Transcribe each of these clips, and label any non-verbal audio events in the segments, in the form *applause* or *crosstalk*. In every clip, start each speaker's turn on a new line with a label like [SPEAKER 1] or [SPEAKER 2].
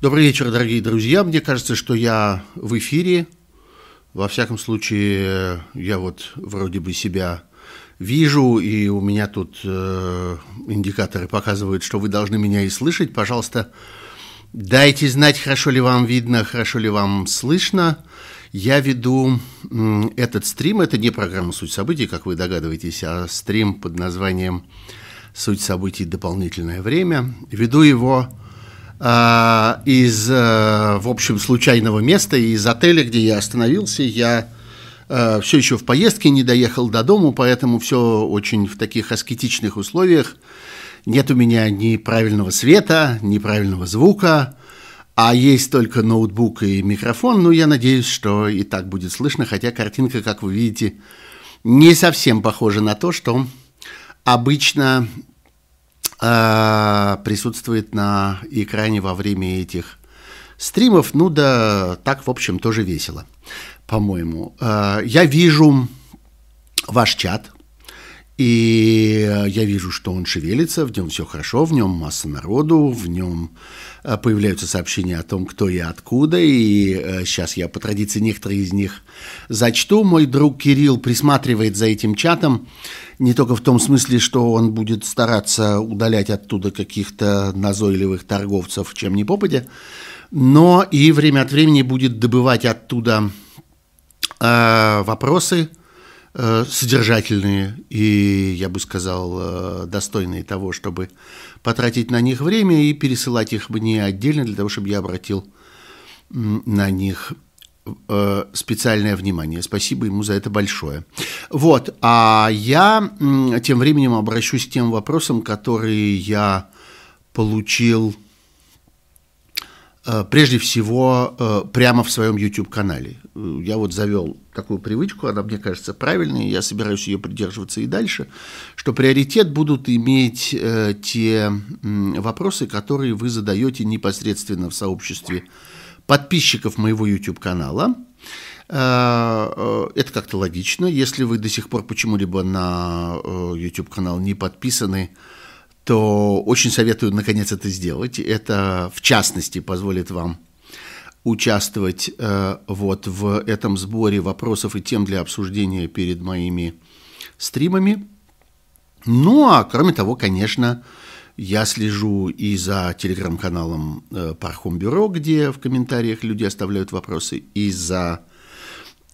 [SPEAKER 1] Добрый вечер, дорогие друзья. Мне кажется, что я в эфире. Во всяком случае, я вот вроде бы себя вижу, и у меня тут э, индикаторы показывают, что вы должны меня и слышать. Пожалуйста, дайте знать, хорошо ли вам видно, хорошо ли вам слышно. Я веду э, этот стрим, это не программа «Суть событий», как вы догадываетесь, а стрим под названием «Суть событий. Дополнительное время». Веду его из, э, в общем, случайного места, из отеля, где я остановился. Я э, все еще в поездке, не доехал до дому, поэтому все очень в таких аскетичных условиях. Нет у меня ни правильного света, ни правильного звука, а есть только ноутбук и микрофон. Ну, я надеюсь, что и так будет слышно, хотя картинка, как вы видите, не совсем похожа на то, что обычно присутствует на экране во время этих стримов. Ну да, так, в общем, тоже весело, по-моему. Э, я вижу ваш чат, и я вижу, что он шевелится, в нем все хорошо, в нем масса народу, в нем э, появляются сообщения о том, кто и откуда, и сейчас э, я по традиции некоторые из них зачту. Мой друг Кирилл присматривает за этим чатом, не только в том смысле, что он будет стараться удалять оттуда каких-то назойливых торговцев, чем не попадя, но и время от времени будет добывать оттуда э, вопросы, содержательные и, я бы сказал, э, достойные того, чтобы потратить на них время и пересылать их мне отдельно для того, чтобы я обратил на них э, специальное внимание. Спасибо ему за это большое. Вот, а я тем временем обращусь к тем вопросам, которые я получил Э, прежде всего э, прямо в своем YouTube-канале. Я вот завел такую привычку, она мне кажется правильной, я собираюсь ее придерживаться и дальше, что приоритет будут иметь э, те вопросы, которые вы задаете непосредственно в сообществе подписчиков моего YouTube-канала. Это как-то логично. Если вы до сих пор почему-либо на YouTube-канал не подписаны, то очень советую наконец это сделать. Это, в частности, позволит вам участвовать э, вот в этом сборе вопросов и тем для обсуждения перед моими стримами. Ну, а кроме того, конечно, я слежу и за телеграм-каналом э, Пархом Бюро, где в комментариях люди оставляют вопросы, и за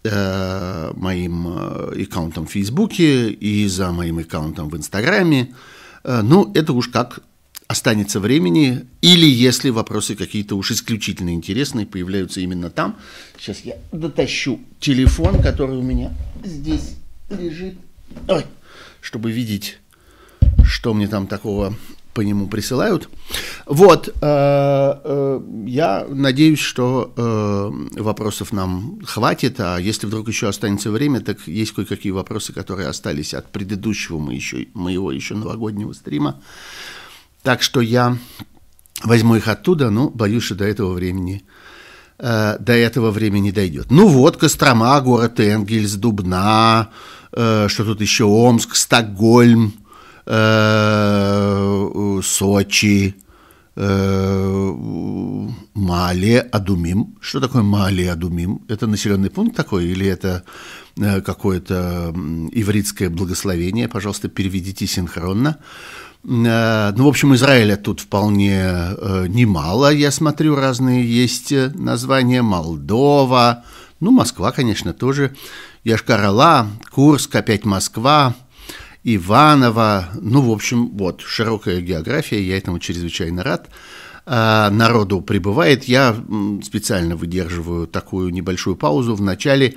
[SPEAKER 1] э, моим э, аккаунтом в Фейсбуке, и за моим аккаунтом в Инстаграме. Э, ну, это уж как останется времени, или если вопросы какие-то уж исключительно интересные появляются именно там. Сейчас я дотащу телефон, который у меня здесь лежит, Ой, чтобы видеть, что мне там такого по нему присылают. Вот, э, э, я надеюсь, что э, вопросов нам хватит, а если вдруг еще останется время, так есть кое-какие вопросы, которые остались от предыдущего мы еще, моего еще новогоднего стрима. Так что я возьму их оттуда, но боюсь, что до этого времени до этого времени дойдет. Ну вот, Кострома, город Энгельс, Дубна, что тут еще, Омск, Стокгольм, Э, Сочи, э, Мале Адумим. Что такое Мале Адумим? Это населенный пункт такой или это э, какое-то ивритское благословение? Пожалуйста, переведите синхронно. Ну, в общем, Израиля тут вполне немало, я смотрю, разные есть названия. Молдова, ну, Москва, конечно, тоже. Яшкар-Ола, Курск, опять Москва, Иванова, ну, в общем, вот, широкая география, я этому чрезвычайно рад. А, народу прибывает, я специально выдерживаю такую небольшую паузу в начале,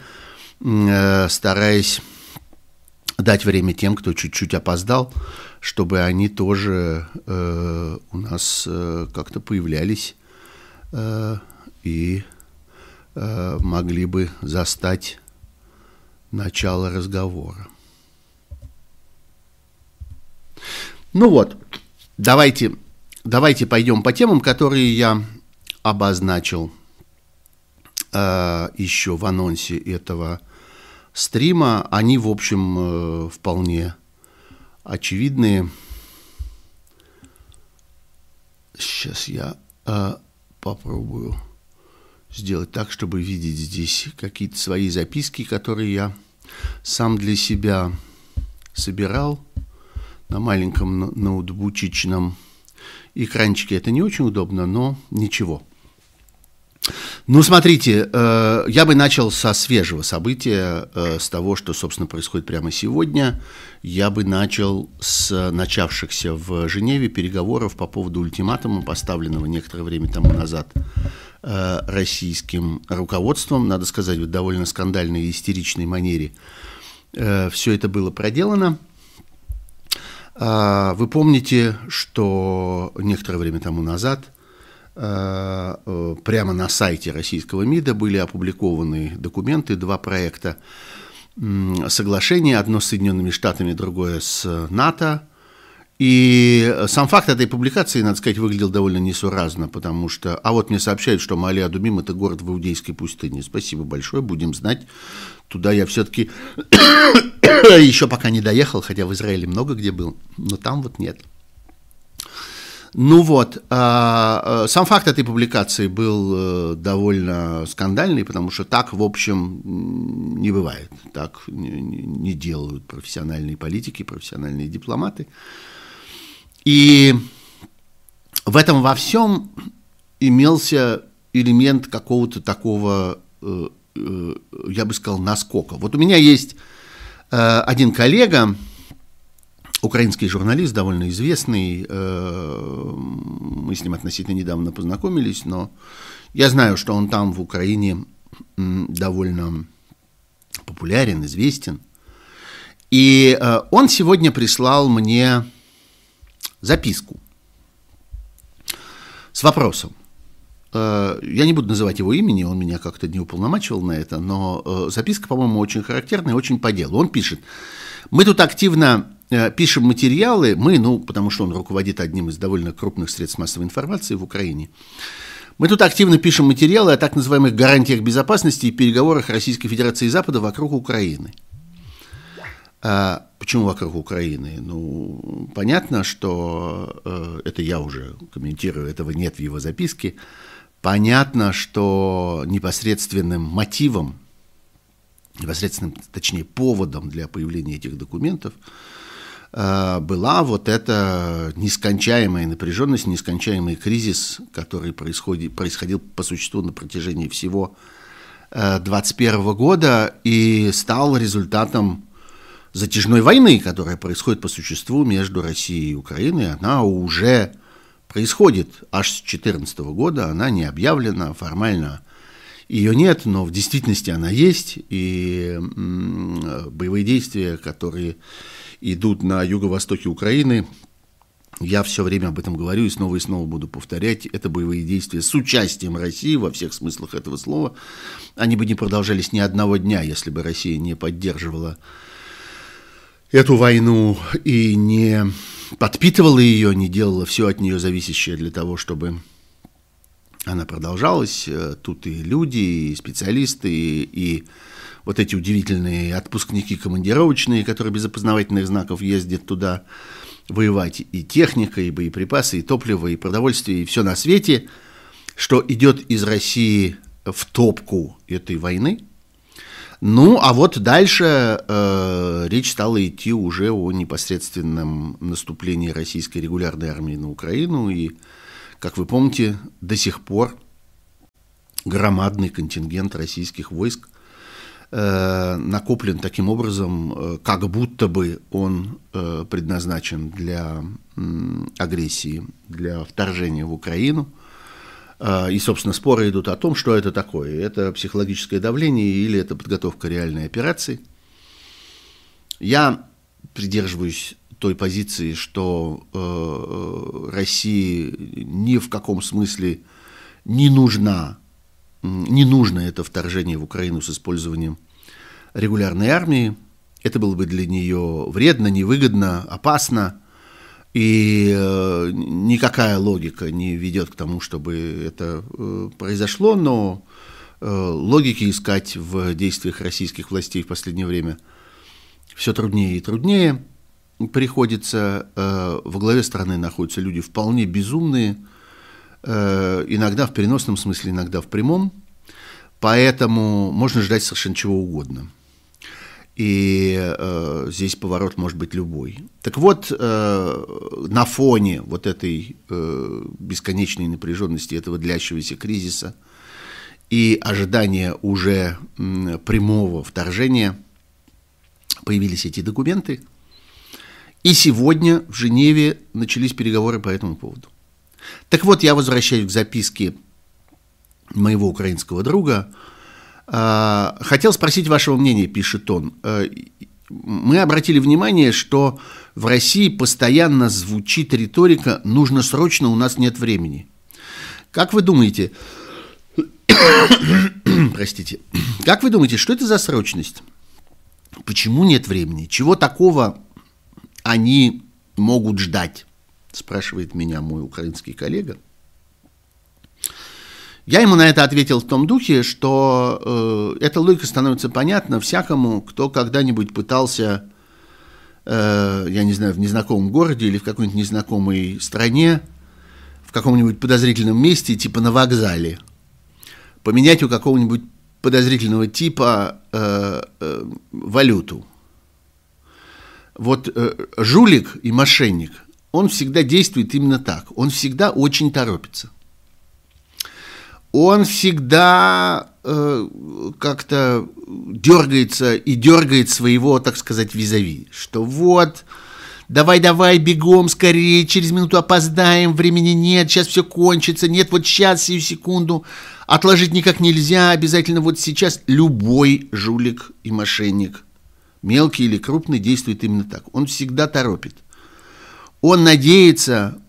[SPEAKER 1] э, стараясь дать время тем, кто чуть-чуть опоздал, чтобы они тоже э, у нас э, как-то появлялись э, и э, могли бы застать начало разговора. Ну вот, давайте, давайте пойдем по темам, которые я обозначил э, еще в анонсе этого стрима. Они, в общем, э, вполне очевидные. Сейчас я э, попробую сделать так, чтобы видеть здесь какие-то свои записки, которые я сам для себя собирал на маленьком ноутбучичном экранчике. Это не очень удобно, но ничего. Ну, смотрите, э, я бы начал со свежего события, э, с того, что, собственно, происходит прямо сегодня. Я бы начал с начавшихся в Женеве переговоров по поводу ультиматума, поставленного некоторое время тому назад э, российским руководством, надо сказать, в довольно скандальной и истеричной манере. Все это было проделано. Вы помните, что некоторое время тому назад – Э, э, прямо на сайте российского МИДа были опубликованы документы, два проекта соглашения, одно с Соединенными Штатами, другое с НАТО. И сам факт этой публикации, надо сказать, выглядел довольно несуразно, потому что... А вот мне сообщают, что Малия-Адумим – это город в Иудейской пустыне. Спасибо большое, будем знать. Туда я все-таки *coughs* еще пока не доехал, хотя в Израиле много где был, но там вот нет. Ну вот, а, а, сам факт этой публикации был э, довольно скандальный, потому что так, в общем, не бывает. Так не делают профессиональные политики, профессиональные дипломаты. И в этом во всем имелся элемент какого-то такого, э, э, я бы сказал, наскока. Вот у меня есть один коллега, украинский журналист, довольно известный. Э, мы с ним относительно недавно познакомились, но я знаю, что он там, в Украине, довольно популярен, известен. И э, он сегодня прислал мне записку с вопросом. Э, я не буду называть его имени, он меня как-то не уполномачивал на это, но записка, по-моему, очень характерная, очень по делу. Он пишет, мы тут активно Э, пишем материалы, мы, ну, потому что он руководит одним из довольно крупных средств массовой информации в Украине, мы тут активно пишем материалы о так называемых гарантиях безопасности и переговорах Российской Федерации и Запада вокруг Украины. А почему вокруг Украины? Ну, понятно, что э, это я уже комментирую, этого нет в его записке. Понятно, что непосредственным мотивом, непосредственным, точнее, поводом для появления этих документов – Э, была вот эта нескончаемая напряженность, нескончаемый кризис, который происходит, происходил по существу на протяжении всего 2021 э, года и стал результатом затяжной войны, которая происходит по существу между Россией и Украиной. Она уже происходит аж с 2014 года, она не объявлена формально. Ее нет, но в действительности она есть, и боевые действия, которые идут на юго-востоке Украины. Я все время об этом говорю и снова и снова буду повторять. Это боевые действия с участием России во всех смыслах этого слова. Они бы не продолжались ни одного дня, если бы Россия не поддерживала эту войну и не подпитывала ее, не делала все от нее зависящее для того, чтобы она продолжалась. Тут и люди, и специалисты, и вот эти удивительные отпускники командировочные, которые без опознавательных знаков ездят туда воевать, и техника, и боеприпасы, и топливо, и продовольствие, и все на свете, что идет из России в топку этой войны. Ну, а вот дальше э, речь стала идти уже о непосредственном наступлении российской регулярной армии на Украину. И, как вы помните, до сих пор громадный контингент российских войск Э, накоплен таким образом, э, как будто бы он э, предназначен для агрессии, для вторжения в Украину. И, собственно, споры идут о том, что это такое. Это психологическое давление или это подготовка реальной операции. Я придерживаюсь той позиции, что России ни в каком смысле не нужна не нужно это вторжение в Украину с использованием регулярной армии. Это было бы для нее вредно, невыгодно, опасно. И э, никакая логика не ведет к тому, чтобы это э, произошло, но э, логики искать в действиях российских властей в последнее время все труднее и труднее приходится. Э, во главе страны находятся люди вполне безумные, э, иногда в переносном смысле, иногда в прямом, поэтому можно ждать совершенно чего угодно. И э, здесь поворот может быть любой. Так вот, э, на фоне вот этой э, бесконечной напряженности этого длящегося кризиса и ожидания уже м, прямого вторжения появились эти документы. И сегодня в Женеве начались переговоры по этому поводу. Так вот, я возвращаюсь к записке моего украинского друга. Хотел спросить вашего мнения, пишет он. А, мы обратили внимание, что в России постоянно звучит риторика «нужно срочно, у нас нет времени». Как вы думаете, *coughs* простите, *coughs* как вы думаете, что это за срочность? Почему нет времени? Чего такого они могут ждать? спрашивает меня мой украинский коллега. Я ему на это ответил в том духе, что э, эта логика становится понятна всякому, кто когда-нибудь пытался, э, я не знаю, в незнакомом городе или в какой-нибудь незнакомой стране, в каком-нибудь подозрительном месте, типа на вокзале, поменять у какого-нибудь подозрительного типа э, э, валюту. Вот э, жулик и мошенник – он всегда действует именно так. Он всегда очень торопится. Он всегда э, как-то дергается и дергает своего, так сказать, визави. Что вот, давай-давай, бегом скорее, через минуту опоздаем, времени нет, сейчас все кончится, нет, вот сейчас, сию секунду. Отложить никак нельзя, обязательно вот сейчас. Любой жулик и мошенник, мелкий или крупный, действует именно так. Он всегда торопит – он надеется,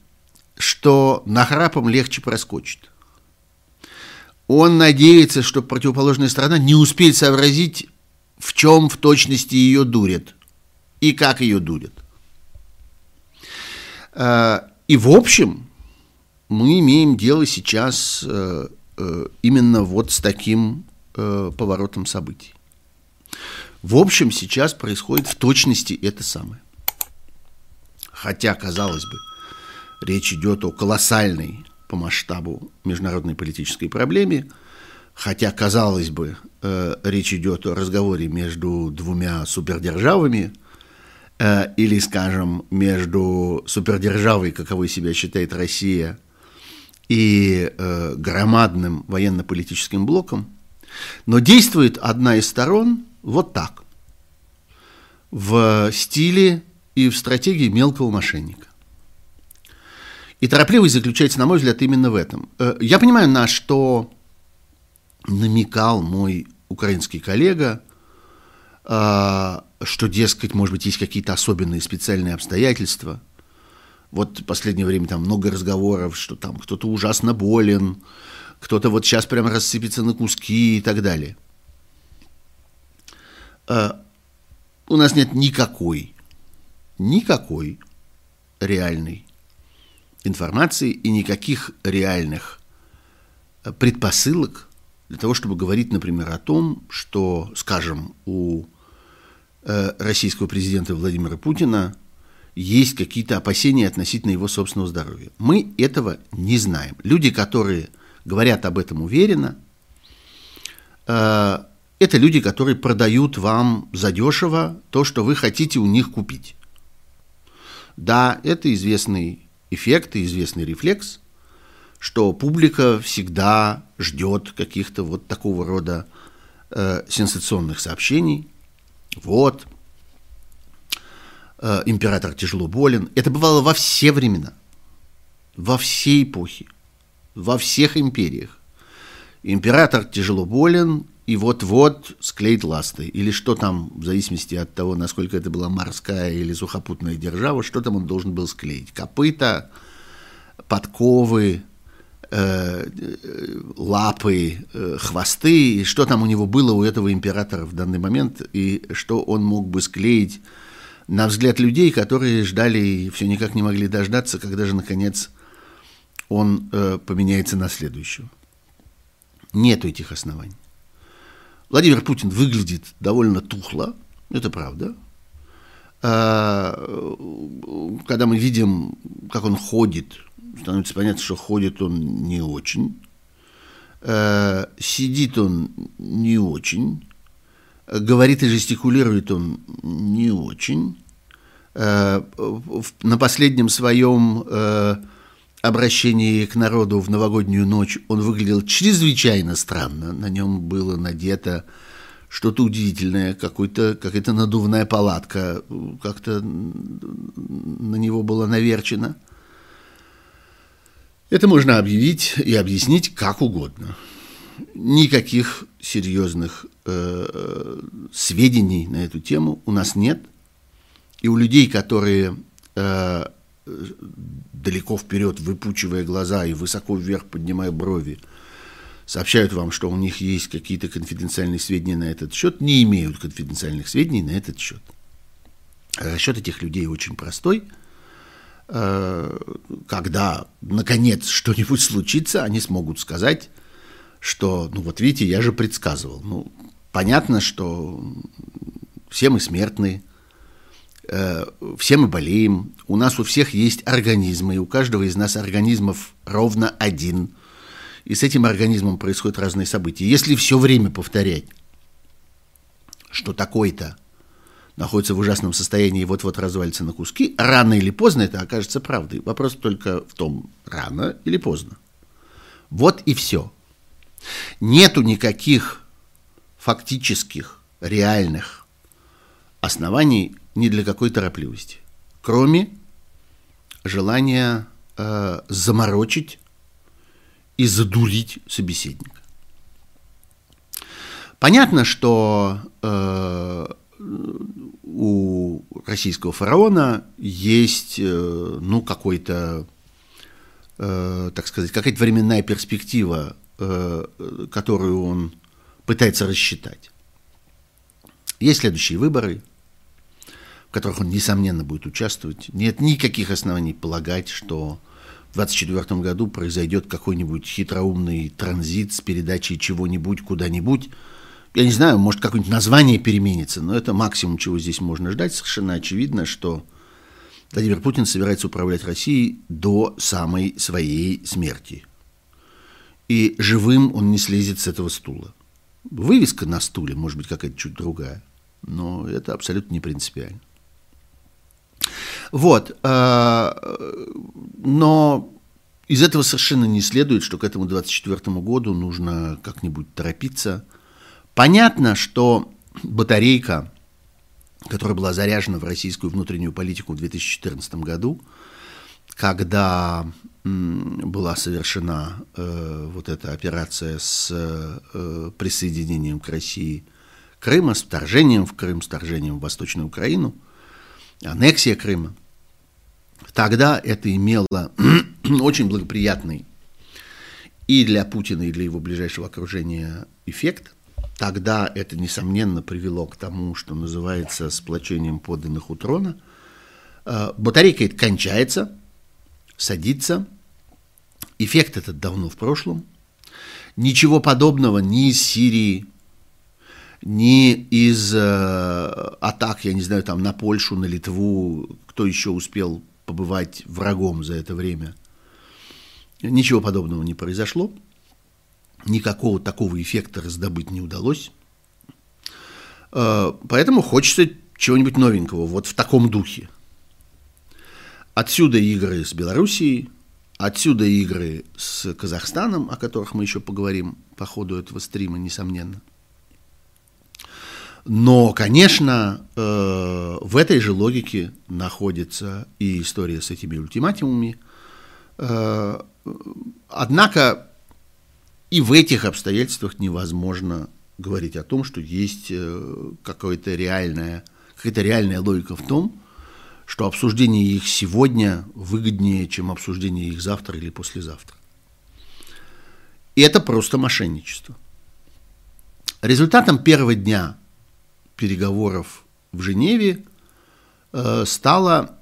[SPEAKER 1] что нахрапом легче проскочит. Он надеется, что противоположная сторона не успеет сообразить, в чем в точности ее дурят и как ее дурят. А, и в общем, мы имеем дело сейчас э, э, именно вот с таким э, поворотом событий. В общем, сейчас происходит в точности это самое хотя, казалось бы, речь идет о колоссальной по масштабу международной политической проблеме, хотя, казалось бы, э, речь идет о разговоре между двумя супердержавами, э, или, скажем, между супердержавой, каковой себя считает Россия, и э, громадным военно-политическим блоком, но действует одна из сторон вот так, в стиле и в стратегии мелкого мошенника. И торопливость заключается, на мой взгляд, именно в этом. Э, я понимаю, на что намекал мой украинский коллега, э, что, дескать, может быть, есть какие-то особенные специальные обстоятельства. Вот в последнее время там много разговоров, что там кто-то ужасно болен, кто-то вот сейчас прямо рассыпется на куски и так далее. Э, у нас нет никакой никакой реальной информации и никаких реальных э, предпосылок для того, чтобы говорить, например, о том, что, скажем, у э, российского президента Владимира Путина есть какие-то опасения относительно его собственного здоровья. Мы этого не знаем. Люди, которые говорят об этом уверенно, э, это люди, которые продают вам задешево то, что вы хотите у них купить. Да, это известный эффект и известный рефлекс, что публика всегда ждет каких-то вот такого рода э, сенсационных сообщений. Вот, э, император тяжело болен. Это бывало во все времена, во все эпохи, во всех империях. Император тяжело болен, и вот-вот склеит ласты. Или что там, в зависимости от того, насколько это была морская или сухопутная держава, что там он должен был склеить. Копыта, подковы, э, лапы, э, хвосты, и что там у него было у этого императора в данный момент, и что он мог бы склеить на взгляд людей, которые ждали и все никак не могли дождаться, когда же, наконец, он э, поменяется на следующего. Нету этих оснований. Владимир Путин выглядит довольно тухло, это правда. А, когда мы видим, как он ходит, становится понятно, что ходит он не очень, э, сидит он не очень, говорит и жестикулирует он не очень. Э, на последнем своем обращении к народу в новогоднюю ночь он выглядел чрезвычайно странно. На нем было надето что-то удивительное, какой-то, какая-то надувная палатка, как-то на него было наверчено. Это можно объявить и объяснить как угодно. Никаких серьезных э, сведений на эту тему у нас нет. И у людей, которые э, далеко вперед, выпучивая глаза и высоко вверх поднимая брови, сообщают вам, что у них есть какие-то конфиденциальные сведения на этот счет, не имеют конфиденциальных сведений на этот счет. Расчет этих людей очень простой. Э, когда, наконец, что-нибудь случится, они смогут сказать, что, ну вот видите, я же предсказывал. Ну, понятно, что все мы смертны, э, все мы болеем, у нас у всех есть организмы, и у каждого из нас организмов ровно один – и с этим организмом происходят разные события. Если все время повторять, что такой-то находится в ужасном состоянии и вот-вот развалится на куски, рано или поздно это окажется правдой. Вопрос только в том, рано или поздно. Вот и все. Нету никаких фактических, реальных оснований ни для какой торопливости, кроме желания э, заморочить и задурить собеседника. Понятно, что э, у российского фараона есть, э, ну, какой-то, э, так сказать, какая-то временная перспектива, э, которую он пытается рассчитать. Есть следующие выборы, в которых он, несомненно, будет участвовать. Нет никаких оснований полагать, что в 2024 году произойдет какой-нибудь хитроумный транзит с передачей чего-нибудь куда-нибудь. Я не знаю, может, какое-нибудь название переменится, но это максимум, чего здесь можно ждать. Совершенно очевидно, что Владимир Путин собирается управлять Россией до самой своей смерти. И живым он не слезет с этого стула. Вывеска на стуле, может быть, какая-то чуть другая, но это абсолютно не принципиально. Вот. Э, но из этого совершенно не следует, что к этому 24 году нужно как-нибудь торопиться. Понятно, что батарейка, которая была заряжена в российскую внутреннюю политику в 2014 году, когда была совершена э, вот эта операция с э, присоединением к России Крыма, с вторжением в Крым, с вторжением в Восточную Украину – аннексия Крыма, тогда это имело *clears throat* очень благоприятный и для Путина, и для его ближайшего окружения эффект. Тогда это, несомненно, привело к тому, что называется сплочением подданных у трона. Э, батарейка это кончается, садится. Эффект этот давно в прошлом. Ничего подобного ни из Сирии, ни из э, атак, я не знаю, там на Польшу, на Литву, кто еще успел побывать врагом за это время. Ничего подобного не произошло. Никакого такого эффекта раздобыть не удалось. Э, поэтому хочется чего-нибудь новенького, вот в таком духе. Отсюда игры с Белоруссией, отсюда игры с Казахстаном, о которых мы еще поговорим по ходу этого стрима, несомненно. Но, конечно, э, в этой же логике находится и история с этими ультиматумами. Э, однако и в этих обстоятельствах невозможно говорить о том, что есть э, какая-то реальная, какая-то реальная логика в том, что обсуждение их сегодня выгоднее, чем обсуждение их завтра или послезавтра. И это просто мошенничество. Результатом первого дня переговоров в Женеве э, стала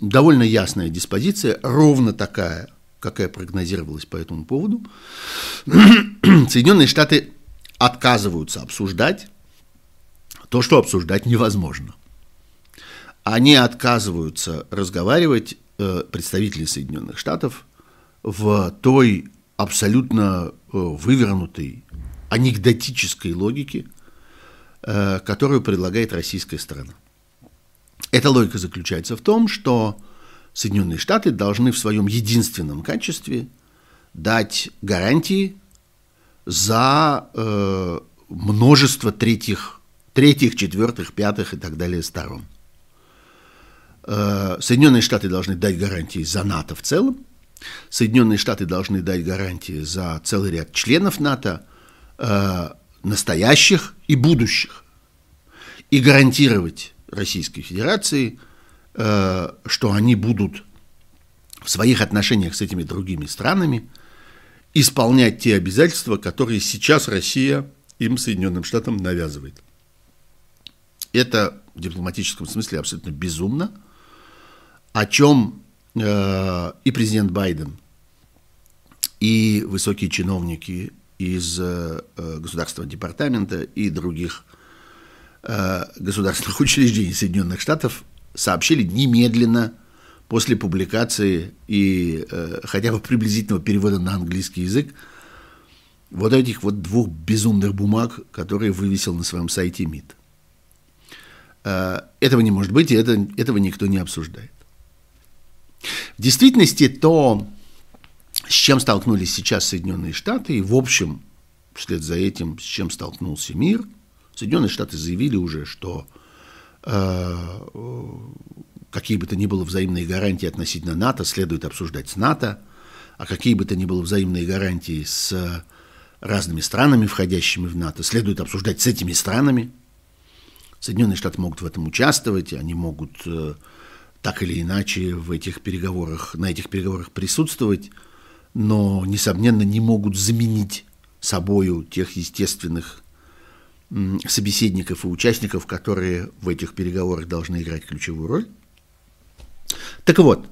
[SPEAKER 1] довольно ясная диспозиция, ровно такая, какая прогнозировалась по этому поводу. *clears throat* Соединенные Штаты отказываются обсуждать то, что обсуждать невозможно. Они отказываются разговаривать, э, представители Соединенных Штатов в той абсолютно вывернутой анекдотической логике, которую предлагает российская сторона. Эта логика заключается в том, что Соединенные Штаты должны в своем единственном качестве дать гарантии за э, множество третьих, третьих, четвертых, пятых и так далее сторон. Э, Соединенные Штаты должны дать гарантии за НАТО в целом. Соединенные Штаты должны дать гарантии за целый ряд членов НАТО, э, настоящих и будущих. И гарантировать Российской Федерации, э, что они будут в своих отношениях с этими другими странами исполнять те обязательства, которые сейчас Россия им, Соединенным Штатам, навязывает. Это в дипломатическом смысле абсолютно безумно, о чем э, и президент Байден, и высокие чиновники из э, Государственного департамента и других Э, государственных *laughs* учреждений Соединенных Штатов сообщили немедленно после публикации и э, хотя бы приблизительного перевода на английский язык вот этих вот двух безумных бумаг, которые вывесил на своем сайте МИД. Э, этого не может быть, и это, этого никто не обсуждает. В действительности то, с чем столкнулись сейчас Соединенные Штаты, и в общем, вслед за этим, с чем столкнулся мир – Соединенные Штаты заявили уже, что э, какие бы то ни было взаимные гарантии относительно НАТО следует обсуждать с НАТО, а какие бы то ни было взаимные гарантии с разными странами, входящими в НАТО, следует обсуждать с этими странами. Соединенные Штаты могут в этом участвовать, они могут э, так или иначе в этих переговорах, на этих переговорах присутствовать, но, несомненно, не могут заменить собою тех естественных собеседников и участников, которые в этих переговорах должны играть ключевую роль. Так вот,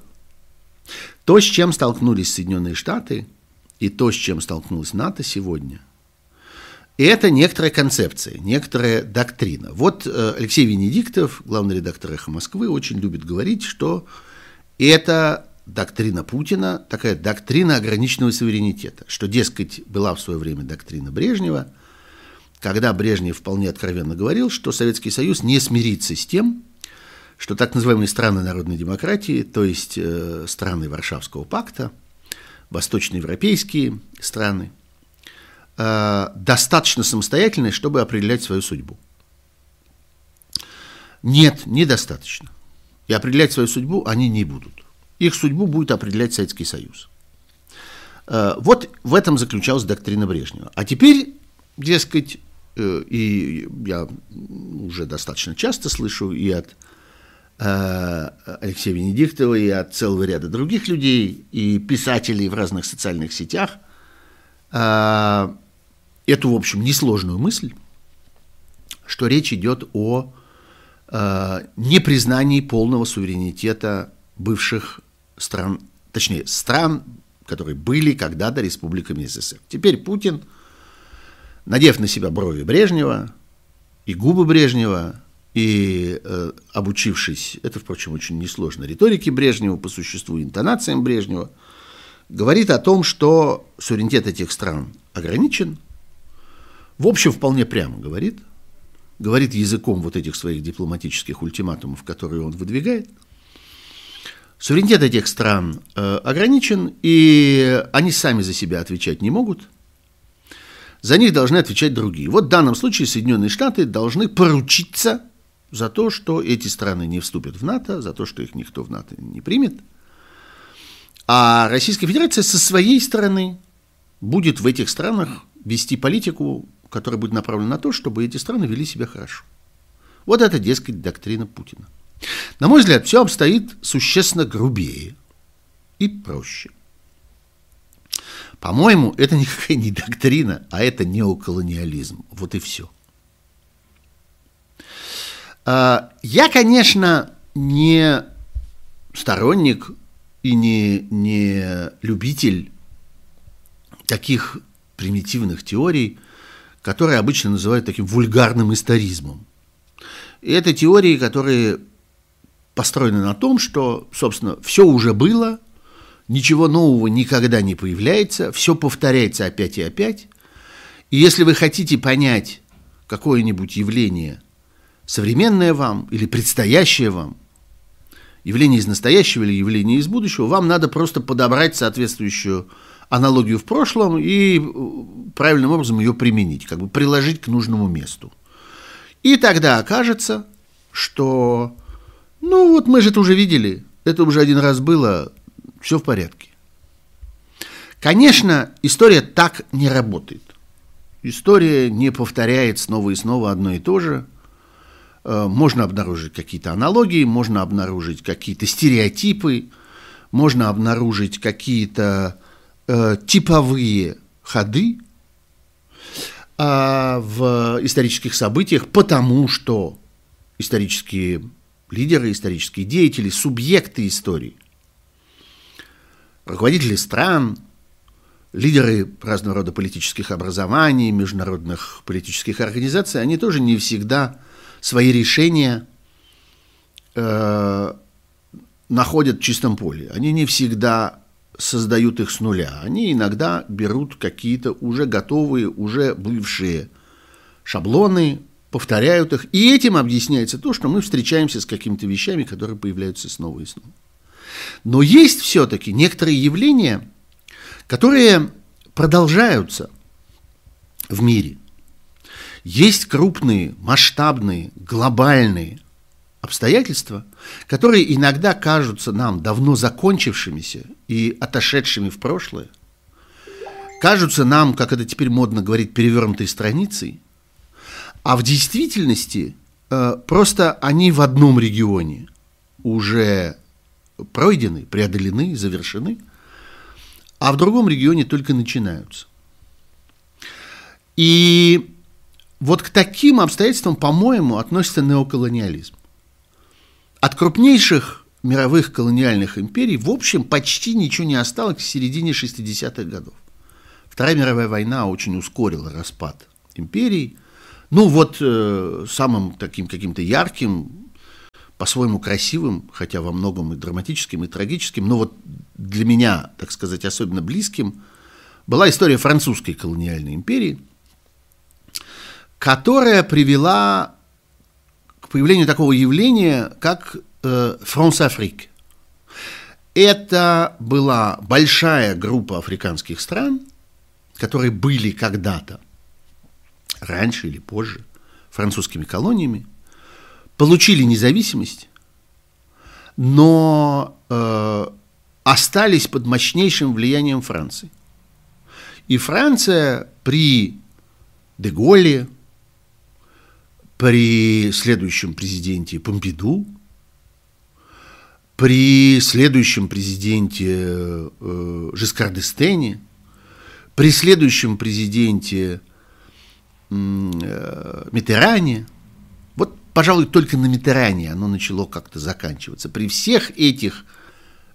[SPEAKER 1] то, с чем столкнулись Соединенные Штаты, и то, с чем столкнулась НАТО сегодня, это некоторая концепция, некоторая доктрина. Вот э, Алексей Венедиктов, главный редактор «Эхо Москвы», очень любит говорить, что это доктрина Путина, такая доктрина ограниченного суверенитета, что, дескать, была в свое время доктрина Брежнева – когда Брежнев вполне откровенно говорил, что Советский Союз не смирится с тем, что так называемые страны народной демократии, то есть э, страны Варшавского пакта, восточноевропейские страны, э, достаточно самостоятельны, чтобы определять свою судьбу. Нет, недостаточно. И определять свою судьбу они не будут. Их судьбу будет определять Советский Союз. Э, вот в этом заключалась доктрина Брежнева. А теперь, дескать, Э, и я уже достаточно часто слышу и от э, Алексея Венедиктова, и от целого ряда других людей, и писателей в разных социальных сетях, эту, в общем, несложную мысль, что речь идет о непризнании полного суверенитета бывших стран, точнее, стран, которые были когда-то республиками СССР. Теперь Путин – надев на себя брови Брежнева и губы Брежнева, и э, обучившись, это, впрочем, очень несложно, риторике Брежнева, по существу интонациям Брежнева, говорит о том, что суверенитет этих стран ограничен, в общем, вполне прямо говорит, говорит языком вот этих своих дипломатических ультиматумов, которые он выдвигает. Суверенитет этих стран э, ограничен, и они сами за себя отвечать не могут – за них должны отвечать другие. Вот в данном случае Соединенные Штаты должны поручиться за то, что эти страны не вступят в НАТО, за то, что их никто в НАТО не примет. А Российская Федерация со своей стороны будет в этих странах вести политику, которая будет направлена на то, чтобы эти страны вели себя хорошо. Вот это, дескать, доктрина Путина. На мой взгляд, все обстоит существенно грубее и проще. По-моему, это никакая не доктрина, а это неоколониализм. Вот и все. А, я, конечно, не сторонник и не, не любитель таких примитивных теорий, которые обычно называют таким вульгарным историзмом. И это теории, которые построены на том, что, собственно, все уже было, ничего нового никогда не появляется, все повторяется опять и опять. И если вы хотите понять какое-нибудь явление, современное вам или предстоящее вам, явление из настоящего или явление из будущего, вам надо просто подобрать соответствующую аналогию в прошлом и э, правильным образом ее применить, как бы приложить к нужному месту. И тогда окажется, что, ну вот мы же это уже видели, это уже один раз было, все в порядке. Конечно, история так не работает. История не повторяет снова и снова одно и то же. Э, можно обнаружить какие-то аналогии, можно обнаружить какие-то стереотипы, можно обнаружить какие-то э, типовые ходы э, в исторических событиях, потому что исторические лидеры, исторические деятели, субъекты истории, руководители стран – лидеры разного рода политических образований, международных политических организаций, они тоже не всегда свои решения э, находят в чистом поле. Они не всегда создают их с нуля. Они иногда берут какие-то уже готовые, уже бывшие шаблоны, повторяют их. И этим объясняется то, что мы встречаемся с какими-то вещами, которые появляются снова и снова. Но есть все-таки некоторые явления – которые продолжаются в мире. Есть крупные, масштабные, глобальные обстоятельства, которые иногда кажутся нам давно закончившимися и отошедшими в прошлое, кажутся нам, как это теперь модно говорить, перевернутой страницей, а в действительности э, просто они в одном регионе уже пройдены, преодолены, завершены – а в другом регионе только начинаются. И вот к таким обстоятельствам, по-моему, относится неоколониализм. От крупнейших мировых колониальных империй, в общем, почти ничего не осталось к середине 60-х годов. Вторая мировая война очень ускорила распад империй. Ну вот э, самым таким каким-то ярким по-своему красивым, хотя во многом и драматическим, и трагическим, но вот для меня, так сказать, особенно близким, была история французской колониальной империи, которая привела к появлению такого явления, как э, France-Африк. Это была большая группа африканских стран, которые были когда-то, раньше или позже, французскими колониями, получили независимость, но э, остались под мощнейшим влиянием Франции. И Франция при Деголе, при следующем президенте Помпиду, при следующем президенте э, Жискар d'Естене, при следующем президенте э, Митеране – пожалуй, только на Митеране оно начало как-то заканчиваться. При всех этих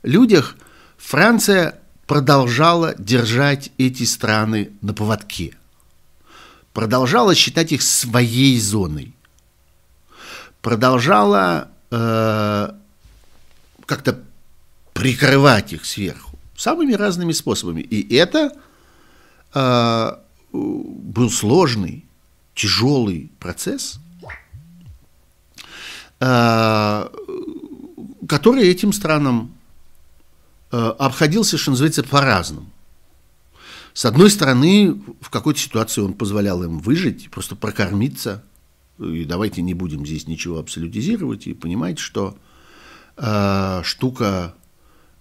[SPEAKER 1] людях Франция продолжала держать эти страны на поводке, продолжала считать их своей зоной, продолжала э, как-то прикрывать их сверху самыми разными способами. И это э, был сложный, тяжелый процесс – Э, который этим странам э, обходился, что называется, по-разному. С одной стороны, в какой-то ситуации он позволял им выжить, просто прокормиться. И давайте не будем здесь ничего абсолютизировать и понимать, что э, штука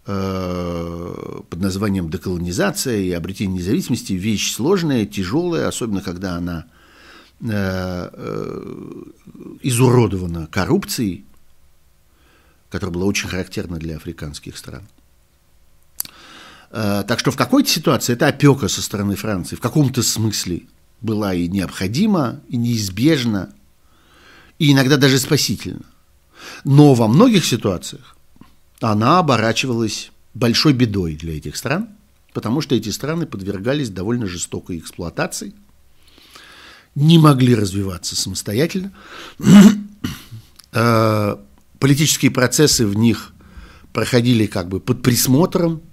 [SPEAKER 1] под названием деколонизация и обретение независимости вещь сложная, тяжелая, особенно когда она Э, э, изуродована коррупцией, которая была очень характерна для африканских стран. Э, так что в какой-то ситуации эта опека со стороны Франции в каком-то смысле была и необходима, и неизбежна, и иногда даже спасительна. Но во многих ситуациях она оборачивалась большой бедой для этих стран, потому что эти страны подвергались довольно жестокой эксплуатации, не могли развиваться самостоятельно. *clears throat* Э, политические процессы в них проходили как бы под присмотром.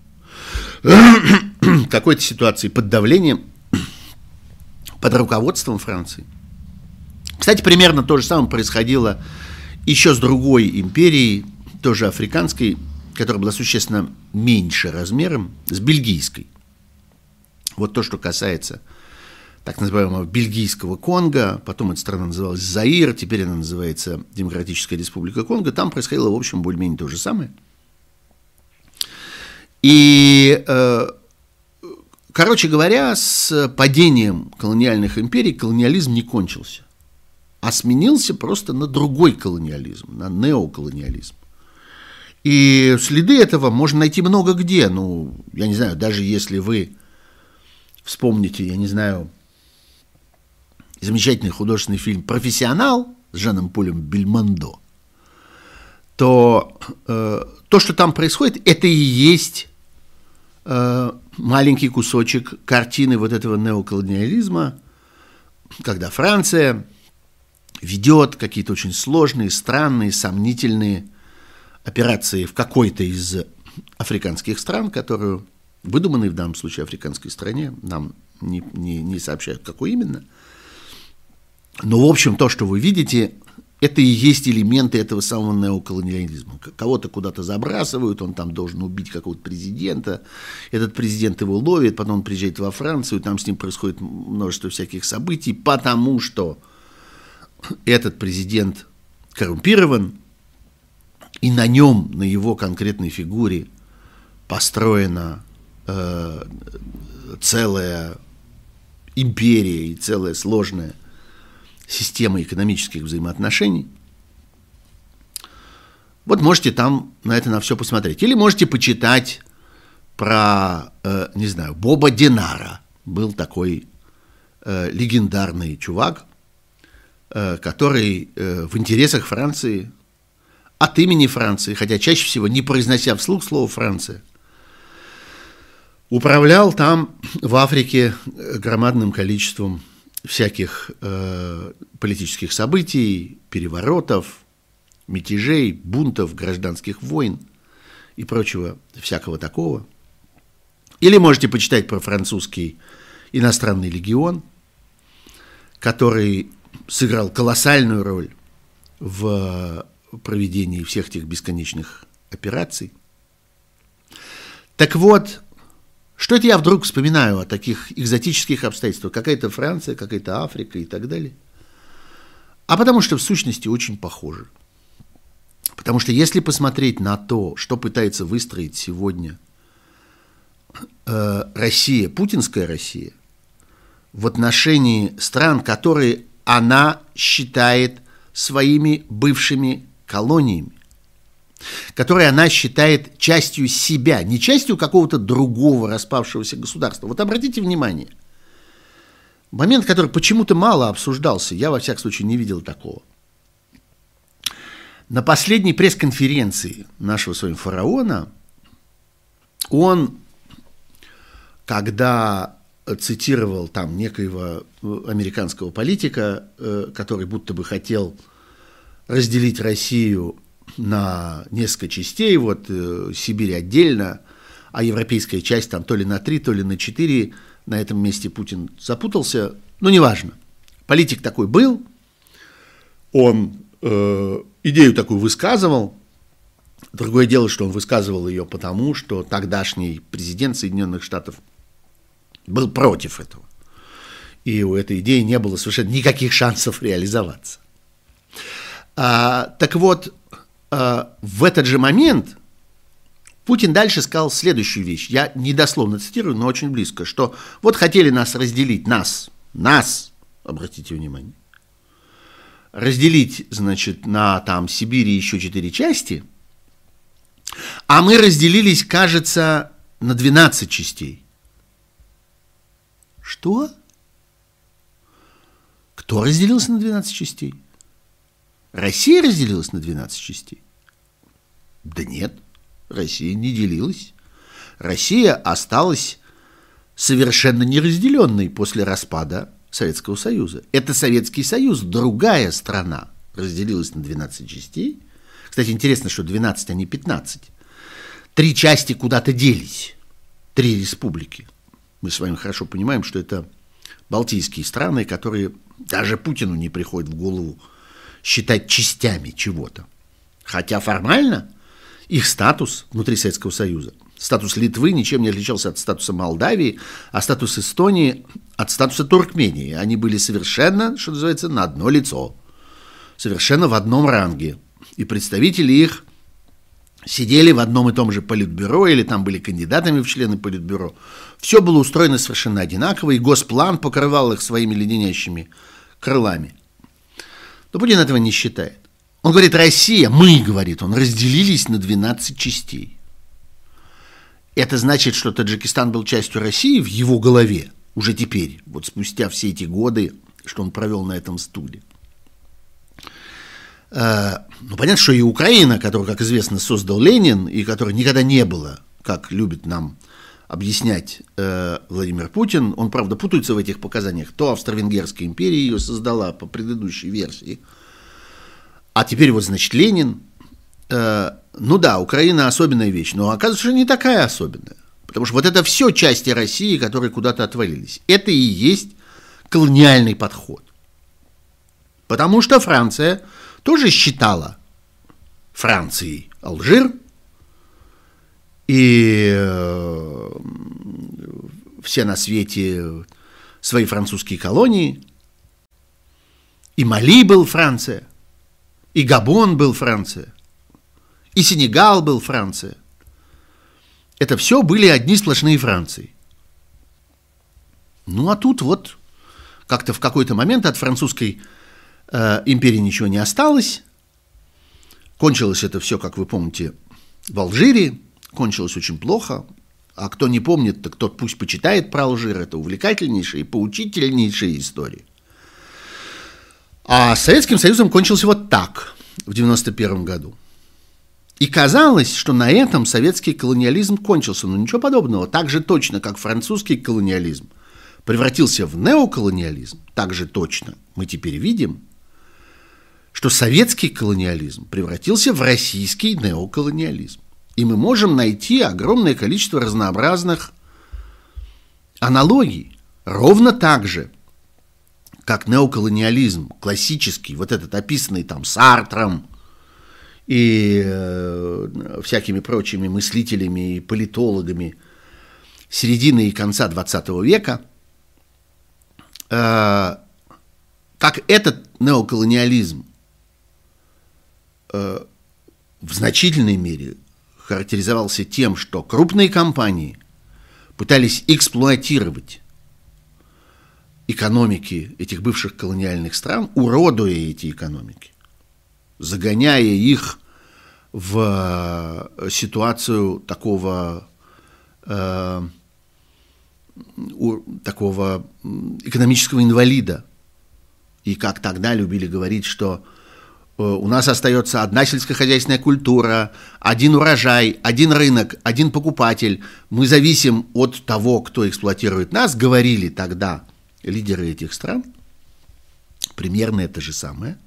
[SPEAKER 1] *clears throat* какой-то ситуации под давлением, *clears throat* под руководством Франции. Кстати, примерно то же самое происходило еще с другой империей, тоже африканской, которая была существенно меньше размером, с бельгийской. Вот то, что касается так называемого бельгийского Конго, потом эта страна называлась Заир, теперь она называется Демократическая Республика Конго, там происходило, в общем, более-менее то же самое. И, э, короче говоря, с падением колониальных империй колониализм не кончился, а сменился просто на другой колониализм, на неоколониализм. И следы этого можно найти много где. Ну, я не знаю, даже если вы вспомните, я не знаю, замечательный художественный фильм «Профессионал» с Жаном Полем Бельмондо, то э, то, что там происходит, это и есть э, маленький кусочек картины вот этого неоколониализма, когда Франция ведет какие-то очень сложные, странные, сомнительные операции в какой-то из африканских стран, которую, выдуманной в данном случае африканской стране, нам не, не, не сообщают, какой именно – но, в общем, то, что вы видите, это и есть элементы этого самого неоколониализма. Кого-то куда-то забрасывают, он там должен убить какого-то президента, этот президент его ловит, потом он приезжает во Францию, там с ним происходит множество всяких событий, потому что этот президент коррумпирован, и на нем, на его конкретной фигуре построена э, целая империя и целая сложная системы экономических взаимоотношений. Вот можете там на это на все посмотреть. Или можете почитать про, э, не знаю, Боба Динара. Был такой э, легендарный чувак, э, который э, в интересах Франции, от имени Франции, хотя чаще всего не произнося вслух слово «Франция», управлял там в Африке громадным количеством всяких э, политических событий, переворотов, мятежей, бунтов, гражданских войн и прочего всякого такого. Или можете почитать про французский иностранный легион, который сыграл колоссальную роль в проведении всех этих бесконечных операций. Так вот, что это я вдруг вспоминаю о таких экзотических обстоятельствах? Какая-то Франция, какая-то Африка и так далее. А потому что в сущности очень похожи. Потому что если посмотреть на то, что пытается выстроить сегодня э, Россия, путинская Россия, в отношении стран, которые она считает своими бывшими колониями, которые она считает частью себя, не частью какого-то другого распавшегося государства. Вот обратите внимание, момент, который почему-то мало обсуждался, я во всяком случае не видел такого. На последней пресс-конференции нашего с вами фараона он, когда цитировал там некоего американского политика, э, который будто бы хотел разделить Россию на несколько частей, вот э, Сибирь отдельно, а европейская часть там то ли на три, то ли на четыре. На этом месте Путин запутался, но неважно. Политик такой был, он э, идею такую высказывал. Другое дело, что он высказывал ее потому, что тогдашний президент Соединенных Штатов был против этого. И у этой идеи не было совершенно никаких шансов реализоваться. А, так вот, а, в этот же момент Путин дальше сказал следующую вещь. Я недословно цитирую, но очень близко, что вот хотели нас разделить, нас, нас, обратите внимание, разделить, значит, на там Сибири еще четыре части, а мы разделились, кажется, на 12 частей. Что? Кто разделился на 12 частей? Россия разделилась на 12 частей? Да нет, Россия не делилась. Россия осталась совершенно неразделенной после распада Советского Союза. Это Советский Союз, другая страна, разделилась на 12 частей. Кстати, интересно, что 12, а не 15. Три части куда-то делись. три республики. Мы с вами хорошо понимаем, что это балтийские страны, которые даже Путину не приходит в голову считать частями чего-то. Хотя формально их статус внутри Советского Союза, статус Литвы ничем не отличался от статуса Молдавии, а статус Эстонии от статуса Туркмении. Они были совершенно, что называется, на одно лицо, совершенно в одном ранге. И представители их сидели в одном и том же политбюро или там были кандидатами в члены политбюро. Все было устроено совершенно одинаково, и госплан покрывал их своими леденящими крылами. Но Путин этого не считает. Он говорит, Россия, мы, говорит он, разделились на 12 частей. Это значит, что Таджикистан был частью России в его голове уже теперь, вот спустя все эти годы, что он провел на этом стуле. Э, ну, понятно, что и Украина, которую, как известно, создал Ленин, и которой никогда не было, как любит нам объяснять э, Владимир Путин, он, правда, путается в этих показаниях, то Австро-Венгерская империя ее создала по предыдущей версии, а теперь вот, значит, Ленин, э, ну да, Украина особенная вещь, но оказывается, не такая особенная, потому что вот это все части России, которые куда-то отвалились, это и есть колониальный подход. Потому что Франция – тоже считала Францией Алжир, и э, все на свете свои французские колонии, и Мали был Франция, и Габон был Франция, и Сенегал был Франция. Это все были одни сплошные Франции. Ну а тут вот как-то в какой-то момент от французской Э, империи ничего не осталось. Кончилось это все, как вы помните, в Алжире. Кончилось очень плохо. А кто не помнит, так тот пусть почитает про Алжир. Это увлекательнейшая и поучительнейшая история. А с Советским Союзом кончился вот так в 91 году. И казалось, что на этом советский колониализм кончился. Но ничего подобного. Так же точно, как французский колониализм превратился в неоколониализм, так же точно мы теперь видим, что советский колониализм превратился в российский неоколониализм. И мы можем найти огромное количество разнообразных аналогий. Ровно так же, как неоколониализм классический, вот этот описанный там Сартром и э, всякими прочими мыслителями и политологами середины и конца 20 века, э, как этот неоколониализм Э, в значительной мере характеризовался тем, что крупные компании пытались эксплуатировать экономики этих бывших колониальных стран, уродуя эти экономики, загоняя их в э, ситуацию такого, э, такого экономического инвалида. И как тогда любили говорить, что у нас остается одна сельскохозяйственная культура, один урожай, один рынок, один покупатель. Мы зависим от того, кто эксплуатирует нас, говорили тогда лидеры этих стран. Примерно это же самое.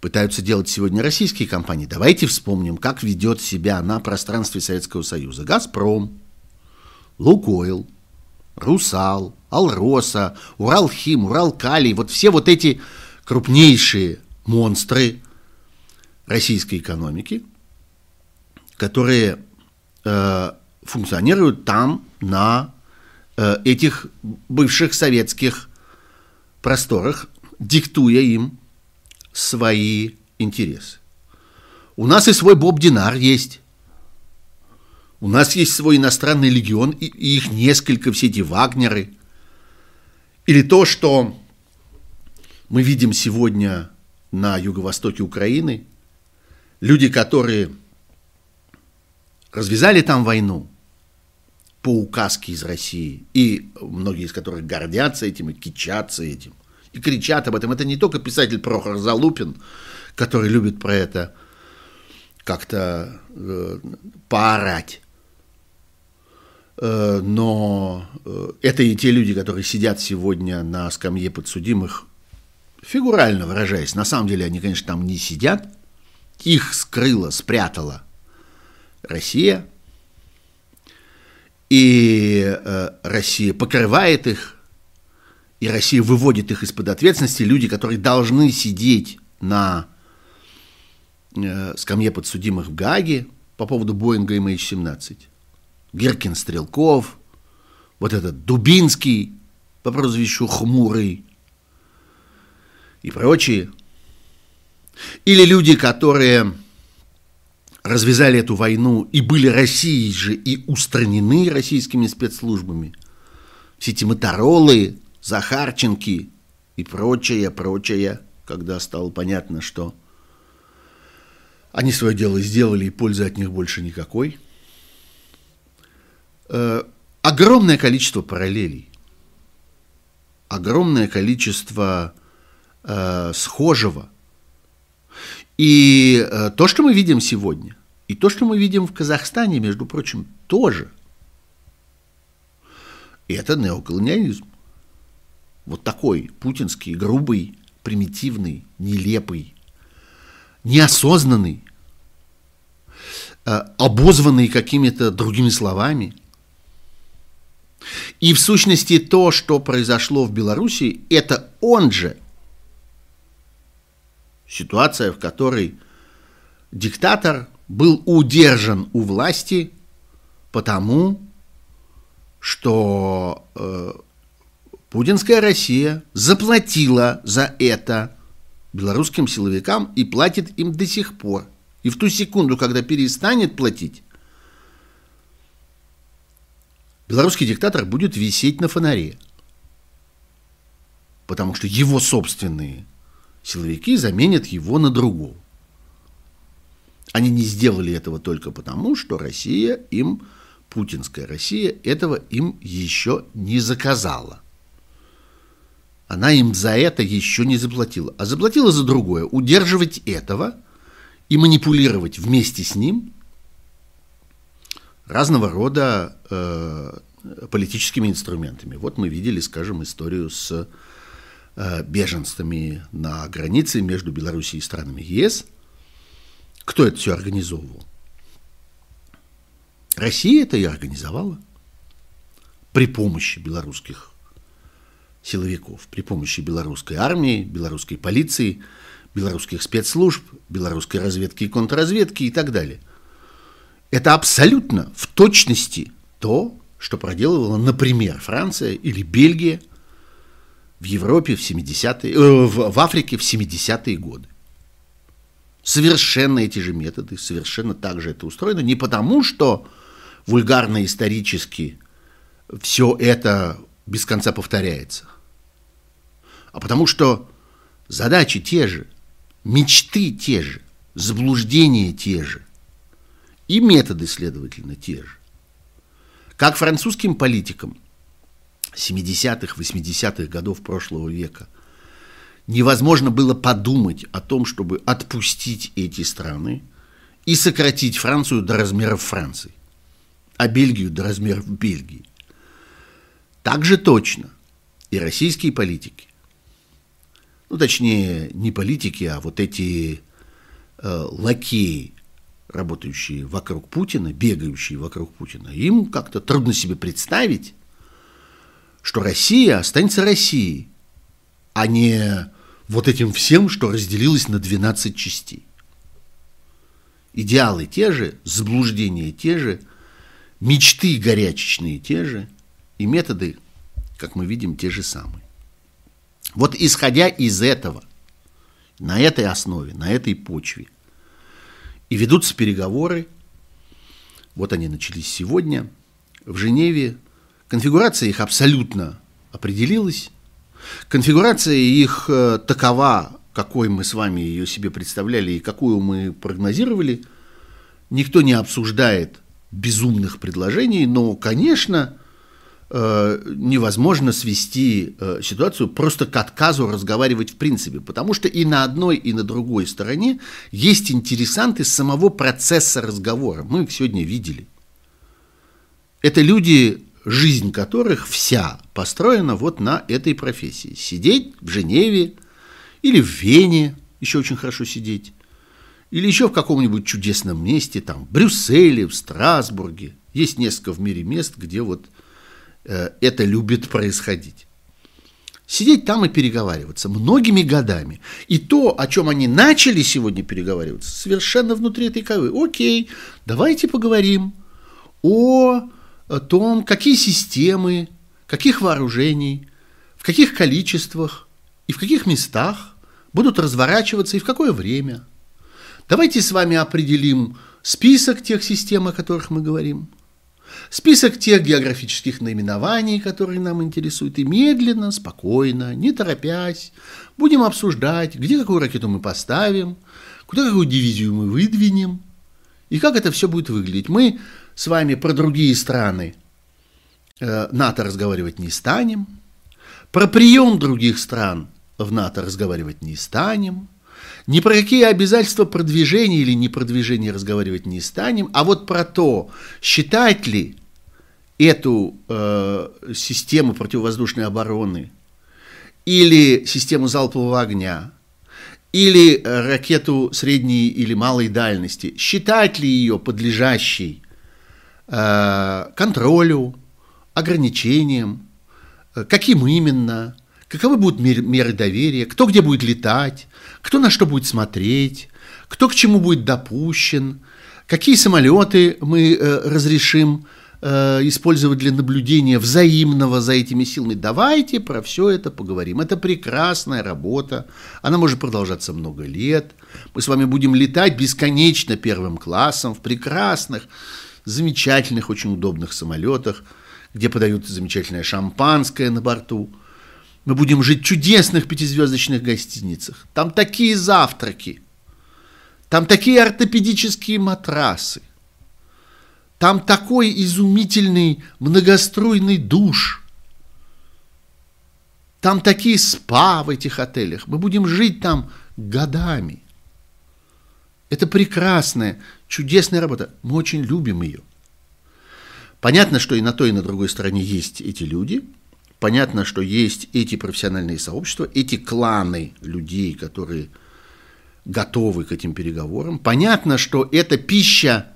[SPEAKER 1] Пытаются делать сегодня российские компании. Давайте вспомним, как ведет себя на пространстве Советского Союза. «Газпром», «Лукойл», «Русал», «Алроса», «Уралхим», «Уралкалий». Вот все вот эти крупнейшие монстры российской экономики, которые э, функционируют там, на э, этих бывших советских просторах, диктуя им свои интересы. У нас и свой Боб Динар есть. У нас есть свой иностранный легион, и, их несколько, все эти Вагнеры. Или то, что мы видим сегодня на юго-востоке Украины, люди, которые развязали там войну по указке из России, и многие из которых гордятся этим и кичатся этим, и кричат об этом. Это не только писатель Прохор Залупин, который любит про это как-то э, поорать, э, но э, это и те люди, которые сидят сегодня на скамье подсудимых фигурально выражаясь, на самом деле они, конечно, там не сидят, их скрыла, спрятала Россия. И э, Россия покрывает их, и Россия выводит их из-под ответственности. Люди, которые должны сидеть на э, скамье подсудимых в Гаге по поводу Боинга MH17. Геркин Стрелков, вот этот Дубинский по прозвищу Хмурый и прочие. Или люди, которые развязали эту войну и были Россией же и устранены российскими спецслужбами. Все эти Моторолы, Захарченки и прочее, прочее, когда стало понятно, что они свое дело сделали и пользы от них больше никакой. Э, огромное количество параллелей, огромное количество э, схожего. И э, то, что мы видим сегодня, и то, что мы видим в Казахстане, между прочим, тоже. И это неоколониализм. Вот такой путинский, грубый, примитивный, нелепый, неосознанный, э, обозванный какими-то другими словами. И в сущности то, что произошло в Беларуси, это он же ситуация, в которой диктатор был удержан у власти потому, что э, путинская Россия заплатила за это белорусским силовикам и платит им до сих пор. И в ту секунду, когда перестанет платить, белорусский диктатор будет висеть на фонаре. Потому что его собственные силовики заменят его на другого. Они не сделали этого только потому, что Россия им, путинская Россия, этого им еще не заказала. Она им за это еще не заплатила, а заплатила за другое. Удерживать этого и манипулировать вместе с ним разного рода э, политическими инструментами. Вот мы видели, скажем, историю с беженцами на границе между Белоруссией и странами ЕС. Кто это все организовывал? Россия это и организовала при помощи белорусских силовиков, при помощи белорусской армии, белорусской полиции, белорусских спецслужб, белорусской разведки и контрразведки и так далее. Это абсолютно в точности то, что проделывала, например, Франция или Бельгия – в Европе в 70-е, э, в, в Африке в 70-е годы. Совершенно эти же методы, совершенно так же это устроено. Не потому, что вульгарно исторически все это без конца повторяется, а потому что задачи те же, мечты те же, заблуждения те же, и методы, следовательно, те же. Как французским политикам 70-х, 80-х годов прошлого века невозможно было подумать о том, чтобы отпустить эти страны и сократить Францию до размеров Франции, а Бельгию до размеров Бельгии. Так же точно и российские политики, ну точнее не политики, а вот эти э, лакеи, работающие вокруг Путина, бегающие вокруг Путина, им как-то трудно себе представить, что Россия останется Россией, а не вот этим всем, что разделилось на 12 частей. Идеалы те же, заблуждения те же, мечты горячечные те же, и методы, как мы видим, те же самые. Вот исходя из этого, на этой основе, на этой почве, и ведутся переговоры, вот они начались сегодня, в Женеве Конфигурация их абсолютно определилась. Конфигурация их э, такова, какой мы с вами ее себе представляли и какую мы прогнозировали. Никто не обсуждает безумных предложений, но, конечно, э, невозможно свести э, ситуацию просто к отказу разговаривать в принципе, потому что и на одной, и на другой стороне есть интересанты самого процесса разговора. Мы их сегодня видели. Это люди жизнь которых вся построена вот на этой профессии. Сидеть в Женеве или в Вене, еще очень хорошо сидеть, или еще в каком-нибудь чудесном месте, там, в Брюсселе, в Страсбурге, Есть несколько в мире мест, где вот э, это любит происходить. Сидеть там и переговариваться многими годами. И то, о чем они начали сегодня переговариваться, совершенно внутри этой ковы. Окей, давайте поговорим о том, какие системы, каких вооружений, в каких количествах и в каких местах будут разворачиваться и в какое время. Давайте с вами определим список тех систем, о которых мы говорим, список тех географических наименований, которые нам интересуют, и медленно, спокойно, не торопясь, будем обсуждать, где какую ракету мы поставим, куда какую дивизию мы выдвинем, и как это все будет выглядеть. Мы с вами про другие страны э, НАТО разговаривать не станем, про прием других стран в НАТО разговаривать не станем, ни про какие обязательства продвижения или не продвижения разговаривать не станем, а вот про то, считать ли эту э, систему противовоздушной обороны или систему залпового огня, или ракету средней или малой дальности, считать ли ее подлежащей контролю, ограничениям, э, каким именно, каковы будут меры доверия, кто где будет летать, кто на что будет смотреть, кто к чему будет допущен, какие самолеты мы э, разрешим э, использовать для наблюдения взаимного за этими силами. Давайте про все это поговорим. Это прекрасная работа, она может продолжаться много лет. Мы с вами будем летать бесконечно первым классом в прекрасных, замечательных, очень удобных самолетах, где подают замечательное шампанское на борту – мы будем жить в чудесных пятизвездочных гостиницах. Там такие завтраки. Там такие ортопедические матрасы. Там такой изумительный многоструйный душ. Там такие спа в этих отелях. Мы будем жить там годами. Это прекрасная, чудесная работа. Мы очень любим ее. Понятно, что и на той, и на другой стороне есть эти люди – понятно, что есть эти профессиональные сообщества, эти кланы людей, которые готовы к этим переговорам. Понятно, что это пища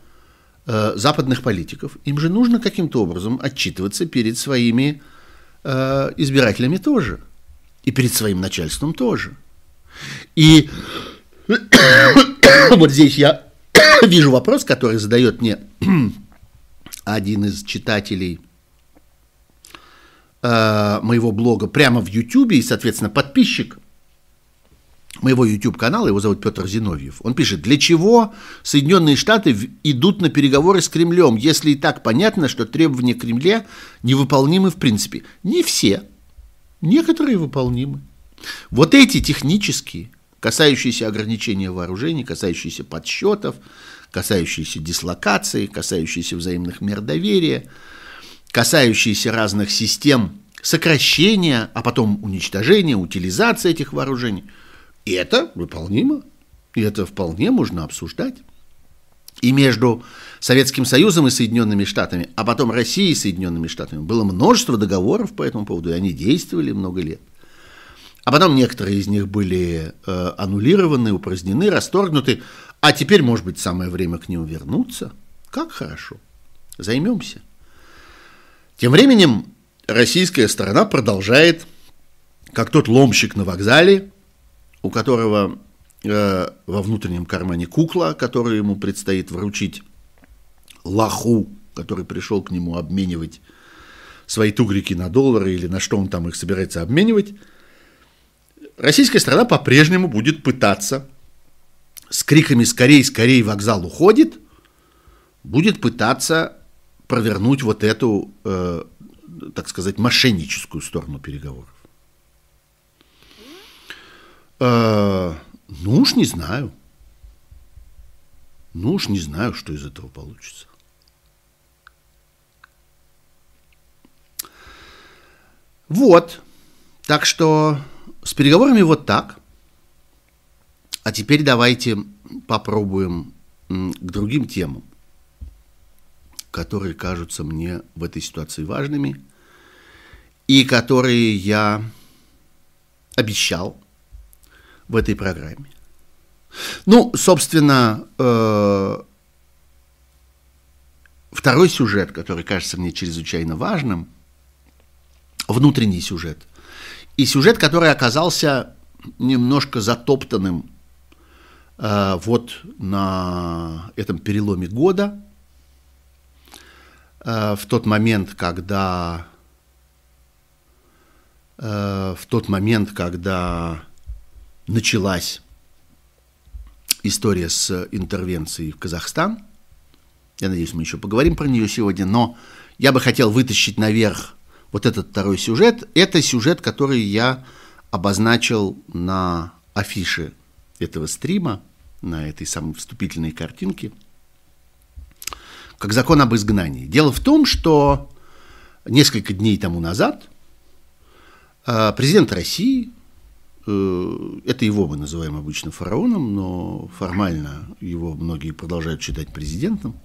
[SPEAKER 1] э, западных политиков. Им же нужно каким-то образом отчитываться перед своими э, избирателями тоже. И перед своим начальством тоже. И *coughs* вот здесь я *coughs* вижу вопрос, который задает мне *coughs* один из читателей э, моего блога прямо в YouTube, и, соответственно, подписчик моего YouTube-канала, его зовут Петр Зиновьев, он пишет, для чего Соединенные Штаты идут на переговоры с Кремлем, если и так понятно, что требования Кремля невыполнимы в принципе. Не все, некоторые выполнимы. Вот эти технические, касающиеся ограничения вооружений, касающиеся подсчетов, касающиеся дислокации, касающиеся взаимных мер доверия – касающиеся разных систем сокращения, а потом уничтожения, утилизации этих вооружений. И это выполнимо, и это вполне можно обсуждать. И между Советским Союзом и Соединенными Штатами, а потом Россией и Соединенными Штатами было множество договоров по этому поводу, и они действовали много лет. А потом некоторые из них были э, аннулированы, упразднены, расторгнуты, а теперь, может быть, самое время к ним вернуться. Как хорошо. Займемся. Тем временем российская сторона продолжает, как тот ломщик на вокзале, у которого э, во внутреннем кармане кукла, которую ему предстоит вручить лоху, который пришел к нему обменивать свои тугрики на доллары или на что он там их собирается обменивать, российская страна по-прежнему будет пытаться с криками «Скорей, скорей, вокзал уходит!» будет пытаться провернуть вот эту, э, так сказать, мошенническую сторону переговоров? Э, ну уж не знаю. Ну уж не знаю, что из этого получится. Вот. Так что с переговорами вот так. А теперь давайте попробуем к другим темам которые кажутся мне в этой ситуации важными и которые я обещал в этой программе. Ну, собственно, 2 второй сюжет, который кажется мне чрезвычайно важным, внутренний сюжет. И сюжет, который оказался немножко затоптанным э, вот на этом переломе года, э, в тот момент, когда э, в тот момент, когда началась история с интервенцией в Казахстан. Я надеюсь, мы еще поговорим про нее сегодня, но я бы хотел вытащить наверх вот этот второй сюжет. Это сюжет, который я обозначил на афише этого стрима, на этой самой вступительной картинке, как закон об изгнании. Дело в том, что несколько дней тому назад э, президент России Э, это его мы называем обычно фараоном, но формально его многие продолжают считать президентом,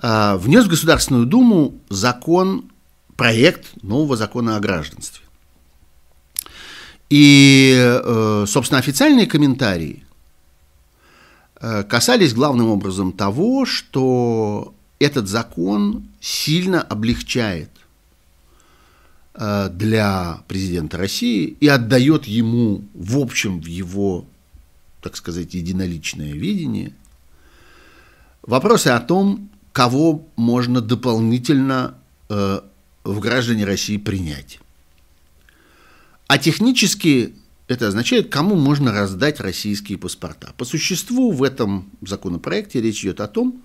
[SPEAKER 1] а, внес в Государственную Думу закон, проект нового закона о гражданстве. И, э, собственно, официальные комментарии э, касались главным образом того, что этот закон сильно облегчает Э, для президента России и отдает ему, в общем, в его, так сказать, единоличное видение, вопросы о том, кого можно дополнительно в граждане России принять. А технически это означает, кому можно раздать российские паспорта. По существу в этом законопроекте речь идет о том,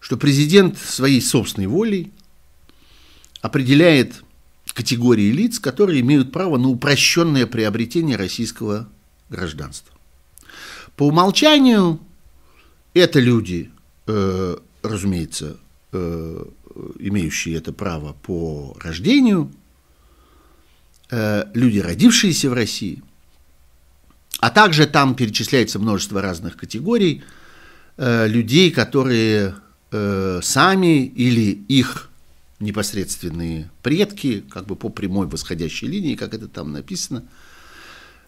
[SPEAKER 1] что президент своей собственной волей определяет категории лиц, которые имеют право на упрощенное приобретение российского гражданства. По умолчанию это люди, э, разумеется, э, имеющие это право по рождению, э, люди, родившиеся в России, а также там перечисляется множество разных категорий э, людей, которые э, сами или их непосредственные предки, как бы по прямой восходящей линии, как это там написано,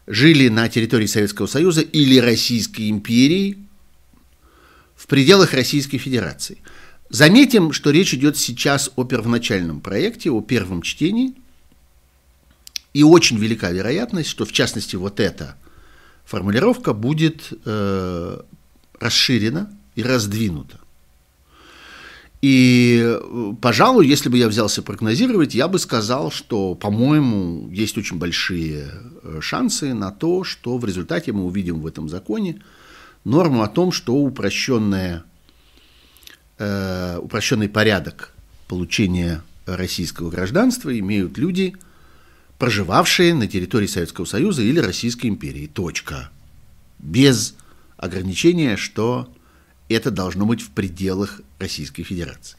[SPEAKER 1] жили на территории Советского Союза или Российской империи в пределах Российской Федерации. Заметим, что речь идет сейчас о первоначальном проекте, о первом чтении, и очень велика вероятность, что в частности вот эта формулировка будет э, расширена и раздвинута. И, э, пожалуй, если бы я взялся прогнозировать, я бы сказал, что, по-моему, есть очень большие э, шансы на то, что в результате мы увидим в этом законе норму о том, что упрощенная, э, упрощенный порядок получения российского гражданства имеют люди, проживавшие на территории Советского Союза или Российской империи. Точка. Без ограничения, что это должно быть в пределах Российской Федерации.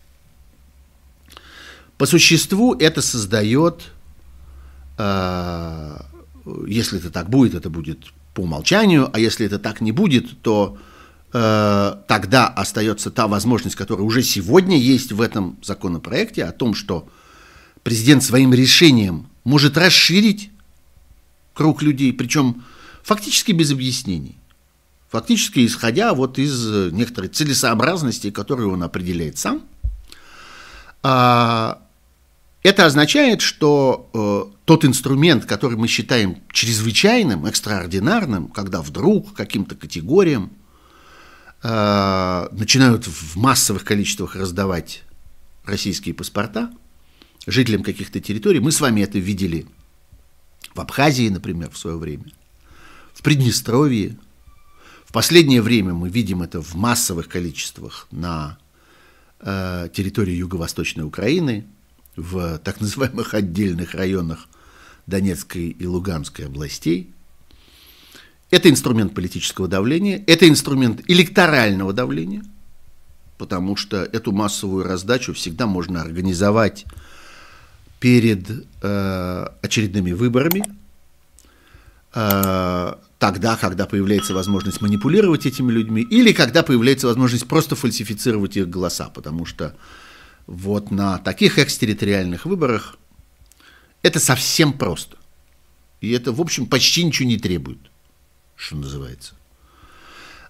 [SPEAKER 1] По существу это создает, э, если это так будет, это будет по умолчанию, а если это так не будет, то тогда остается та возможность, которая уже сегодня есть в этом законопроекте, о том, что президент своим решением может расширить круг людей, причем фактически без объяснений. Фактически исходя вот из э, некоторой целесообразности, которую он определяет сам. А, это означает, что э, тот инструмент, который мы считаем чрезвычайным, экстраординарным, когда вдруг каким-то категориям э, начинают в массовых количествах раздавать российские паспорта жителям каких-то территорий, мы с вами это видели в Абхазии, например, в свое время, в Приднестровье, последнее время мы видим это в массовых количествах на э, территории юго-восточной Украины, в так называемых отдельных районах Донецкой и Луганской областей. Это инструмент политического давления, это инструмент электорального давления, потому что эту массовую раздачу всегда можно организовать перед э, очередными выборами. Э, тогда, когда появляется возможность манипулировать этими людьми, или когда появляется возможность просто фальсифицировать их голоса, потому что вот на таких экстерриториальных выборах это совсем просто. И это, в общем, почти ничего не требует, что называется.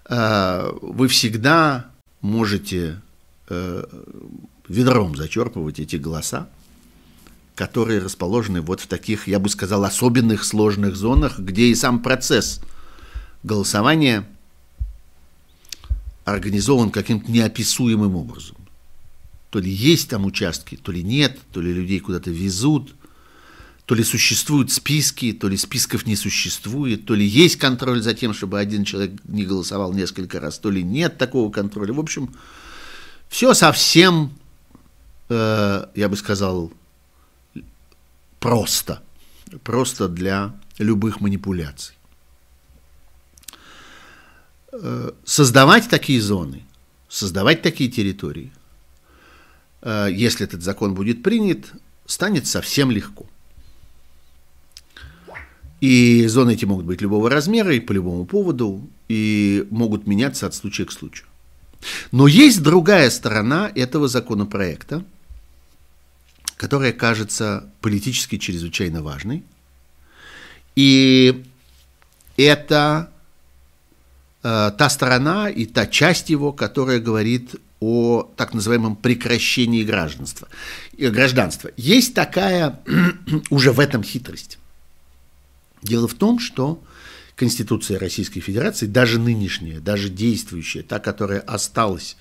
[SPEAKER 1] А, вы всегда можете э, ведром зачерпывать эти голоса, которые расположены вот в таких, я бы сказал, особенных сложных зонах, где и сам процесс голосования организован каким-то неописуемым образом. То ли есть там участки, то ли нет, то ли людей куда-то везут, то ли существуют списки, то ли списков не существует, то ли есть контроль за тем, чтобы один человек не голосовал несколько раз, то ли нет такого контроля. В общем, все совсем, э, я бы сказал, просто. Просто для любых манипуляций. Э, создавать такие зоны, создавать такие территории, э, если этот закон будет принят, станет совсем легко. И зоны эти могут быть любого размера и по любому поводу, и могут меняться от случая к случаю. Но есть другая сторона этого законопроекта, которая кажется политически чрезвычайно важной. И это э, та сторона и та часть его, которая говорит о так называемом прекращении гражданства. И гражданства. Есть такая *clears throat* уже в этом хитрость. Дело в том, что Конституция Российской Федерации, даже нынешняя, даже действующая, та, которая осталась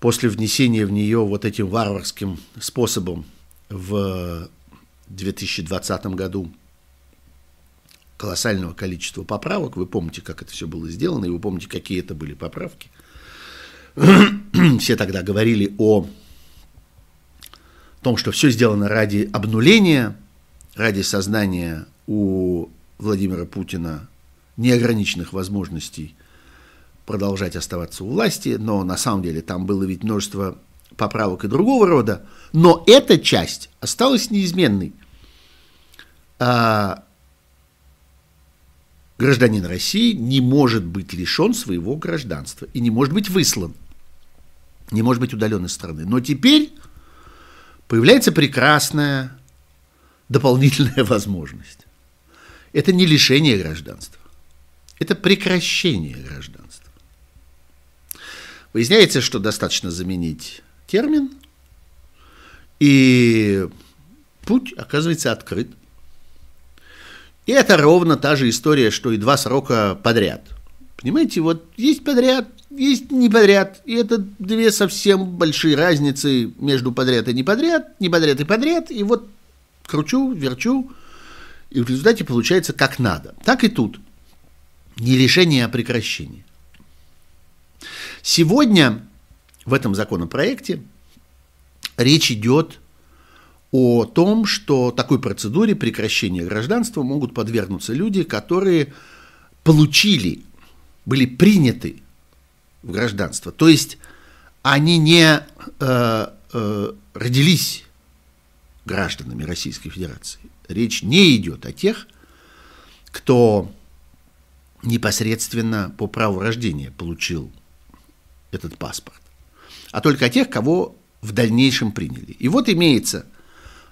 [SPEAKER 1] после внесения в нее вот этим варварским способом в 2020 году колоссального количества поправок. Вы помните, как это все было сделано, и вы помните, какие это были поправки. *clears throat* Все тогда говорили о том, что все сделано ради обнуления, ради создания у Владимира Путина неограниченных возможностей продолжать оставаться у власти, но на самом деле там было ведь множество поправок и другого рода, но эта часть осталась неизменной. А гражданин России не может быть лишен своего гражданства и не может быть выслан, не может быть удален из страны. Но теперь появляется прекрасная дополнительная *laughs* возможность. Это не лишение гражданства, это прекращение гражданства. Выясняется, что достаточно заменить термин, и путь оказывается открыт. И это ровно та же история, что и два срока подряд. Понимаете, вот есть подряд, есть не подряд, и это две совсем большие разницы между подряд и не подряд, не подряд и подряд, и вот кручу, верчу, и в результате получается как надо. Так и тут. Не решение, а прекращение. Сегодня в этом законопроекте речь идет о том, что такой процедуре прекращения гражданства могут подвергнуться люди, которые получили, были приняты в гражданство. То есть они не э, э, родились гражданами Российской Федерации. Речь не идет о тех, кто непосредственно по праву рождения получил этот паспорт, а только о тех, кого в дальнейшем приняли. И вот имеется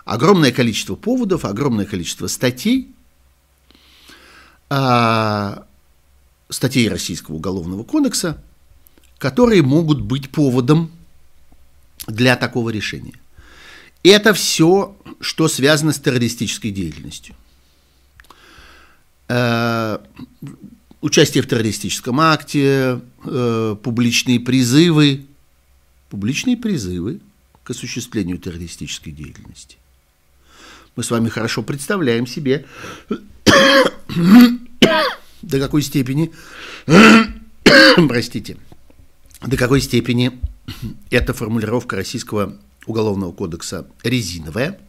[SPEAKER 1] огромное количество поводов, огромное количество статей, а, статей Российского уголовного кодекса, которые могут быть поводом для такого решения. Это все, что связано с террористической деятельностью. Э, участие в террористическом акте, э, публичные призывы, публичные призывы к осуществлению террористической деятельности. Мы с вами хорошо представляем себе, *coughs* до какой степени, *coughs* простите, до какой степени эта формулировка российского Уголовного кодекса резиновая,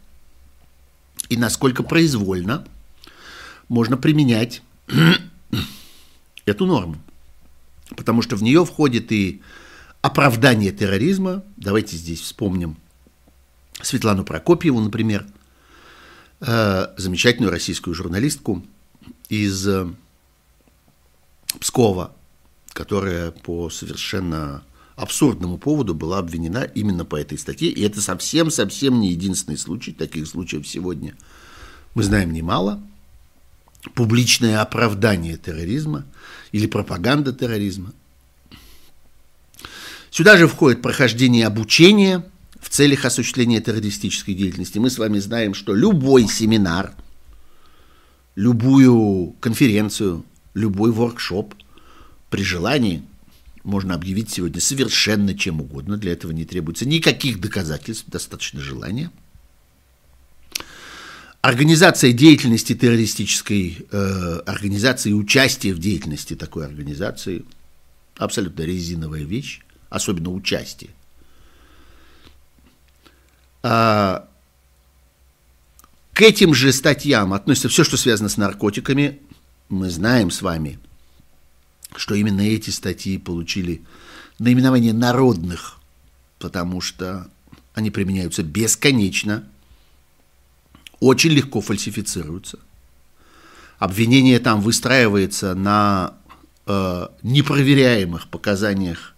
[SPEAKER 1] и насколько произвольно можно применять *clears throat* эту норму. Потому что в нее входит и оправдание терроризма. Давайте здесь вспомним Светлану Прокопьеву, например, э, замечательную российскую журналистку из э, Пскова, которая по совершенно абсурдному поводу была обвинена именно по этой статье. И это совсем-совсем не единственный случай. Таких случаев сегодня мы знаем немало. Публичное оправдание терроризма или пропаганда терроризма. Сюда же входит прохождение обучения в целях осуществления террористической деятельности. Мы с вами знаем, что любой семинар, любую конференцию, любой воркшоп при желании можно объявить сегодня совершенно чем угодно. Для этого не требуется никаких доказательств, достаточно желания. Организация деятельности террористической э, организации, участие в деятельности такой организации – абсолютно резиновая вещь, особенно участие. А, к этим же статьям относится все, что связано с наркотиками. Мы знаем с вами, что именно эти статьи получили наименование народных, потому что они применяются бесконечно, очень легко фальсифицируются. Обвинение там выстраивается на э, непроверяемых показаниях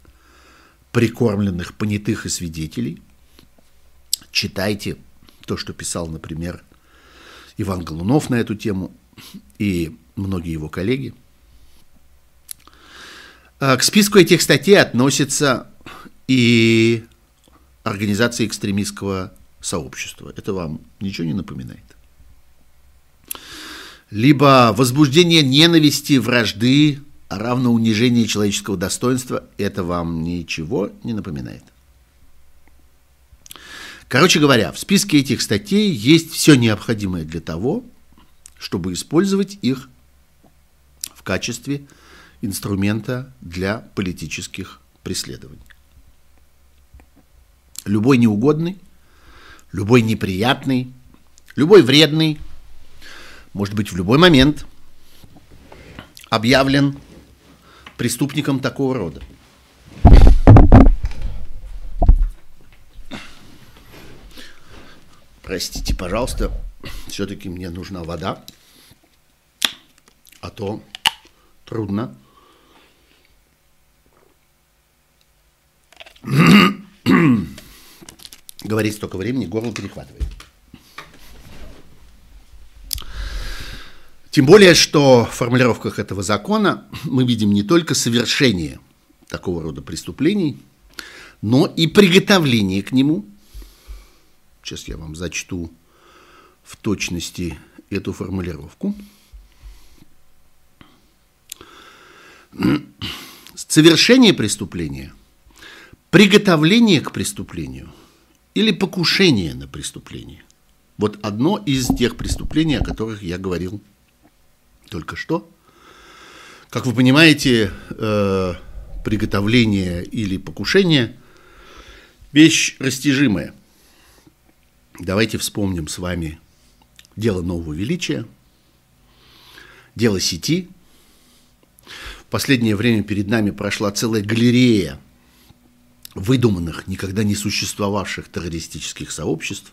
[SPEAKER 1] прикормленных понятых и свидетелей. Читайте то, что писал, например, Иван Голунов на эту тему и многие его коллеги – к списку этих статей относится и организация экстремистского сообщества. Это вам ничего не напоминает? Либо возбуждение ненависти, вражды, а равно унижение человеческого достоинства. Это вам ничего не напоминает? Короче говоря, в списке этих статей есть все необходимое для того, чтобы использовать их в качестве инструмента для политических преследований. Любой неугодный, любой неприятный, любой вредный может быть в любой момент объявлен преступником такого рода. Простите, пожалуйста, все-таки мне нужна вода, а то трудно. *coughs* Говорить столько времени, горло перехватывает. Тем более, что в формулировках этого закона мы видим не только совершение такого рода преступлений, но и приготовление к нему. Сейчас я вам зачту в точности эту формулировку. Совершение преступления – приготовление к преступлению или покушение на преступление. Вот одно из тех преступлений, о которых я говорил только что. Как вы понимаете, э, приготовление или покушение – вещь растяжимая. Давайте вспомним с вами дело нового величия, дело сети. В последнее время перед нами прошла целая галерея выдуманных, никогда не существовавших террористических сообществ,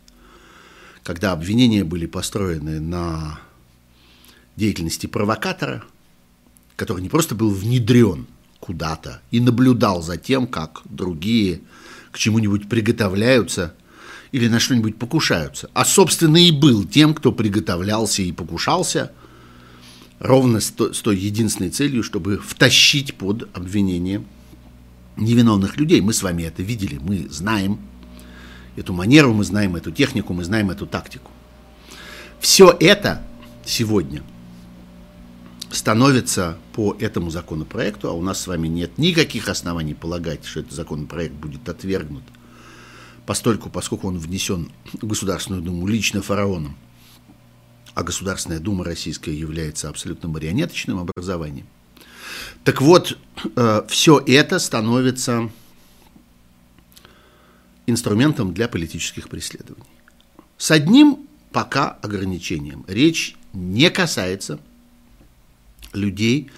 [SPEAKER 1] когда обвинения были построены на деятельности провокатора, который не просто был внедрен куда-то и наблюдал за тем, как другие к чему-нибудь приготовляются или на что-нибудь покушаются, а, собственно, и был тем, кто приготовлялся и покушался ровно с той единственной целью, чтобы втащить под обвинение невиновных людей. Мы с вами это видели, мы знаем эту манеру, мы знаем эту технику, мы знаем эту тактику. Все это сегодня становится по этому законопроекту, а у нас с вами нет никаких оснований полагать, что этот законопроект будет отвергнут, постольку, поскольку он внесен в Государственную Думу лично фараоном, а Государственная Дума Российская является абсолютно марионеточным образованием – так вот, э, все это становится инструментом для политических преследований. С одним пока ограничением. Речь не касается людей,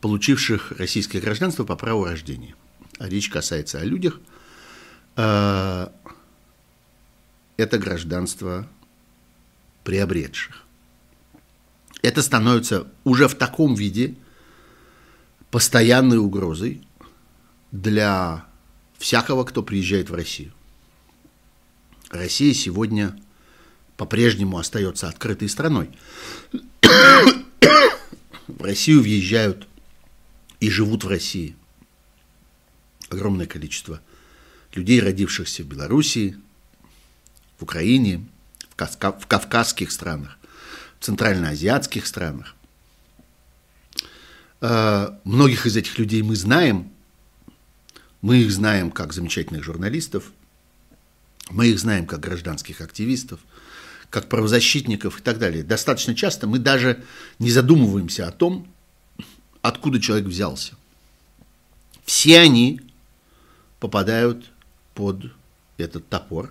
[SPEAKER 1] получивших российское гражданство по праву рождения. А речь касается о людях, э, это гражданство приобретших. Это становится уже в таком виде постоянной угрозой для всякого, кто приезжает в Россию. Россия сегодня по-прежнему остается открытой страной. В Россию въезжают и живут в России огромное количество людей, родившихся в Белоруссии, в Украине, в, Кавка- в кавказских странах, в центральноазиатских странах. Э, многих из этих людей мы знаем. Мы их знаем как замечательных журналистов, мы их знаем как гражданских активистов, как правозащитников и так далее. Достаточно часто мы даже не задумываемся о том, откуда человек взялся. Все они попадают под этот топор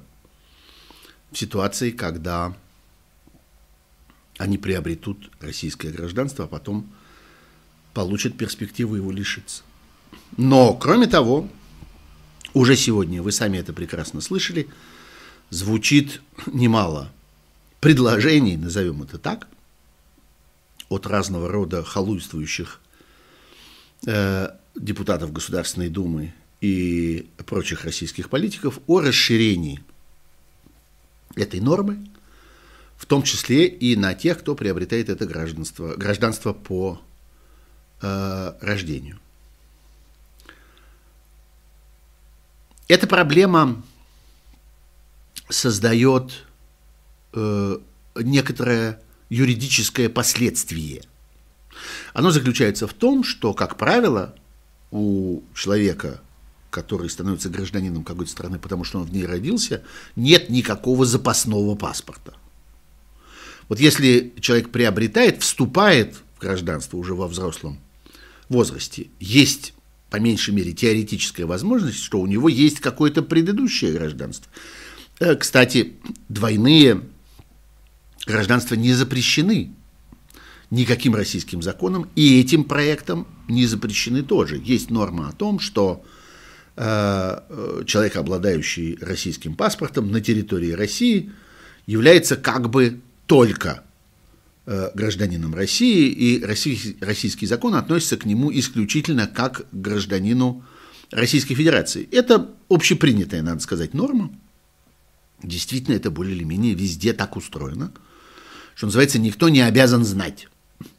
[SPEAKER 1] в ситуации, когда они приобретут российское гражданство, а потом получат перспективу его лишиться. Но, кроме того, уже сегодня, вы сами это прекрасно слышали, звучит немало предложений, назовем это так, от разного рода халуйствующих э, депутатов Государственной Думы и прочих российских политиков о расширении этой нормы, в том числе и на тех, кто приобретает это гражданство, гражданство по э, рождению. Эта проблема создает э, некоторое юридическое последствие. Оно заключается в том, что, как правило, у человека, который становится гражданином какой-то страны, потому что он в ней родился, нет никакого запасного паспорта. Вот если человек приобретает, вступает в гражданство уже во взрослом возрасте, есть по меньшей мере теоретическая возможность, что у него есть какое-то предыдущее гражданство. Э, кстати, двойные гражданства не запрещены никаким российским законом, и этим проектом не запрещены тоже. Есть норма о том, что э, э, человек, обладающий российским паспортом на территории России, является как бы только гражданином России, и российский, российский закон относится к нему исключительно как к гражданину Российской Федерации. Это общепринятая, надо сказать, норма. Действительно, это более или менее везде так устроено, что называется, никто не обязан знать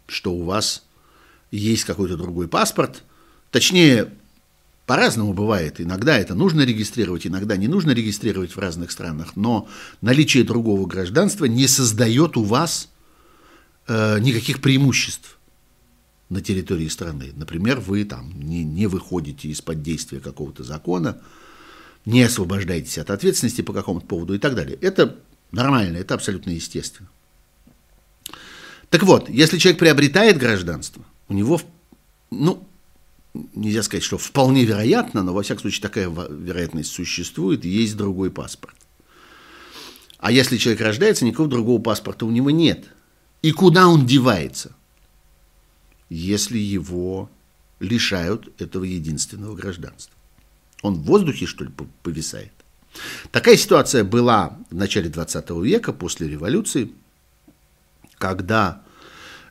[SPEAKER 1] что у вас есть какой-то другой паспорт. Точнее, по-разному бывает. Иногда это нужно регистрировать, иногда не нужно регистрировать в разных странах. Но наличие другого гражданства не создает у вас э, никаких преимуществ на территории страны. Например, вы там не, не выходите из-под действия какого-то закона, не освобождаетесь от ответственности по какому-то поводу и так далее. Это нормально, это абсолютно естественно. Так вот, если человек приобретает гражданство, у него, ну, нельзя сказать, что вполне вероятно, но во всяком случае такая вероятность существует, есть другой паспорт. А если человек рождается, никакого другого паспорта у него нет. И куда он девается, если его лишают этого единственного гражданства? Он в воздухе, что ли, повисает? Такая ситуация была в начале 20 века, после революции, когда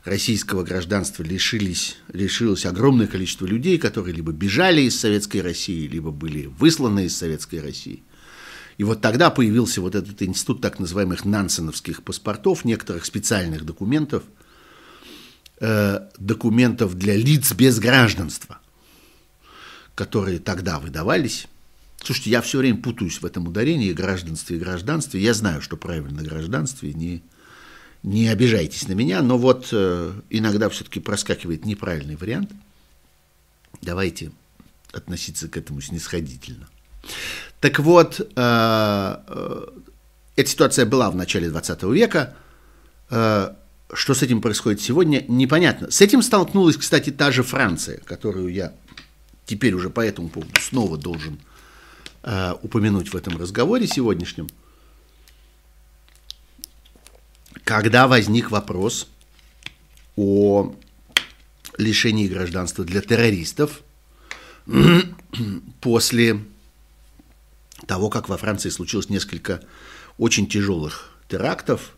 [SPEAKER 1] российского гражданства лишились, лишилось огромное количество людей, которые либо бежали из Советской России, либо были высланы из Советской России. И вот тогда появился вот этот институт так называемых нансеновских паспортов, некоторых специальных документов, э, документов для лиц без гражданства, которые тогда выдавались. Слушайте, я все время путаюсь в этом ударении гражданстве и гражданстве. Я знаю, что правильно гражданстве, не не обижайтесь на меня, но вот э, иногда все-таки проскакивает неправильный вариант. Давайте относиться к этому снисходительно. Так вот, э, э, эта ситуация была в начале 20 века. Э, что с этим происходит сегодня, непонятно. С этим столкнулась, кстати, та же Франция, которую я теперь уже по этому поводу снова должен упомянуть в этом разговоре сегодняшнем – когда возник вопрос о лишении гражданства для террористов *clears throat* после того, как во Франции случилось несколько очень тяжелых терактов,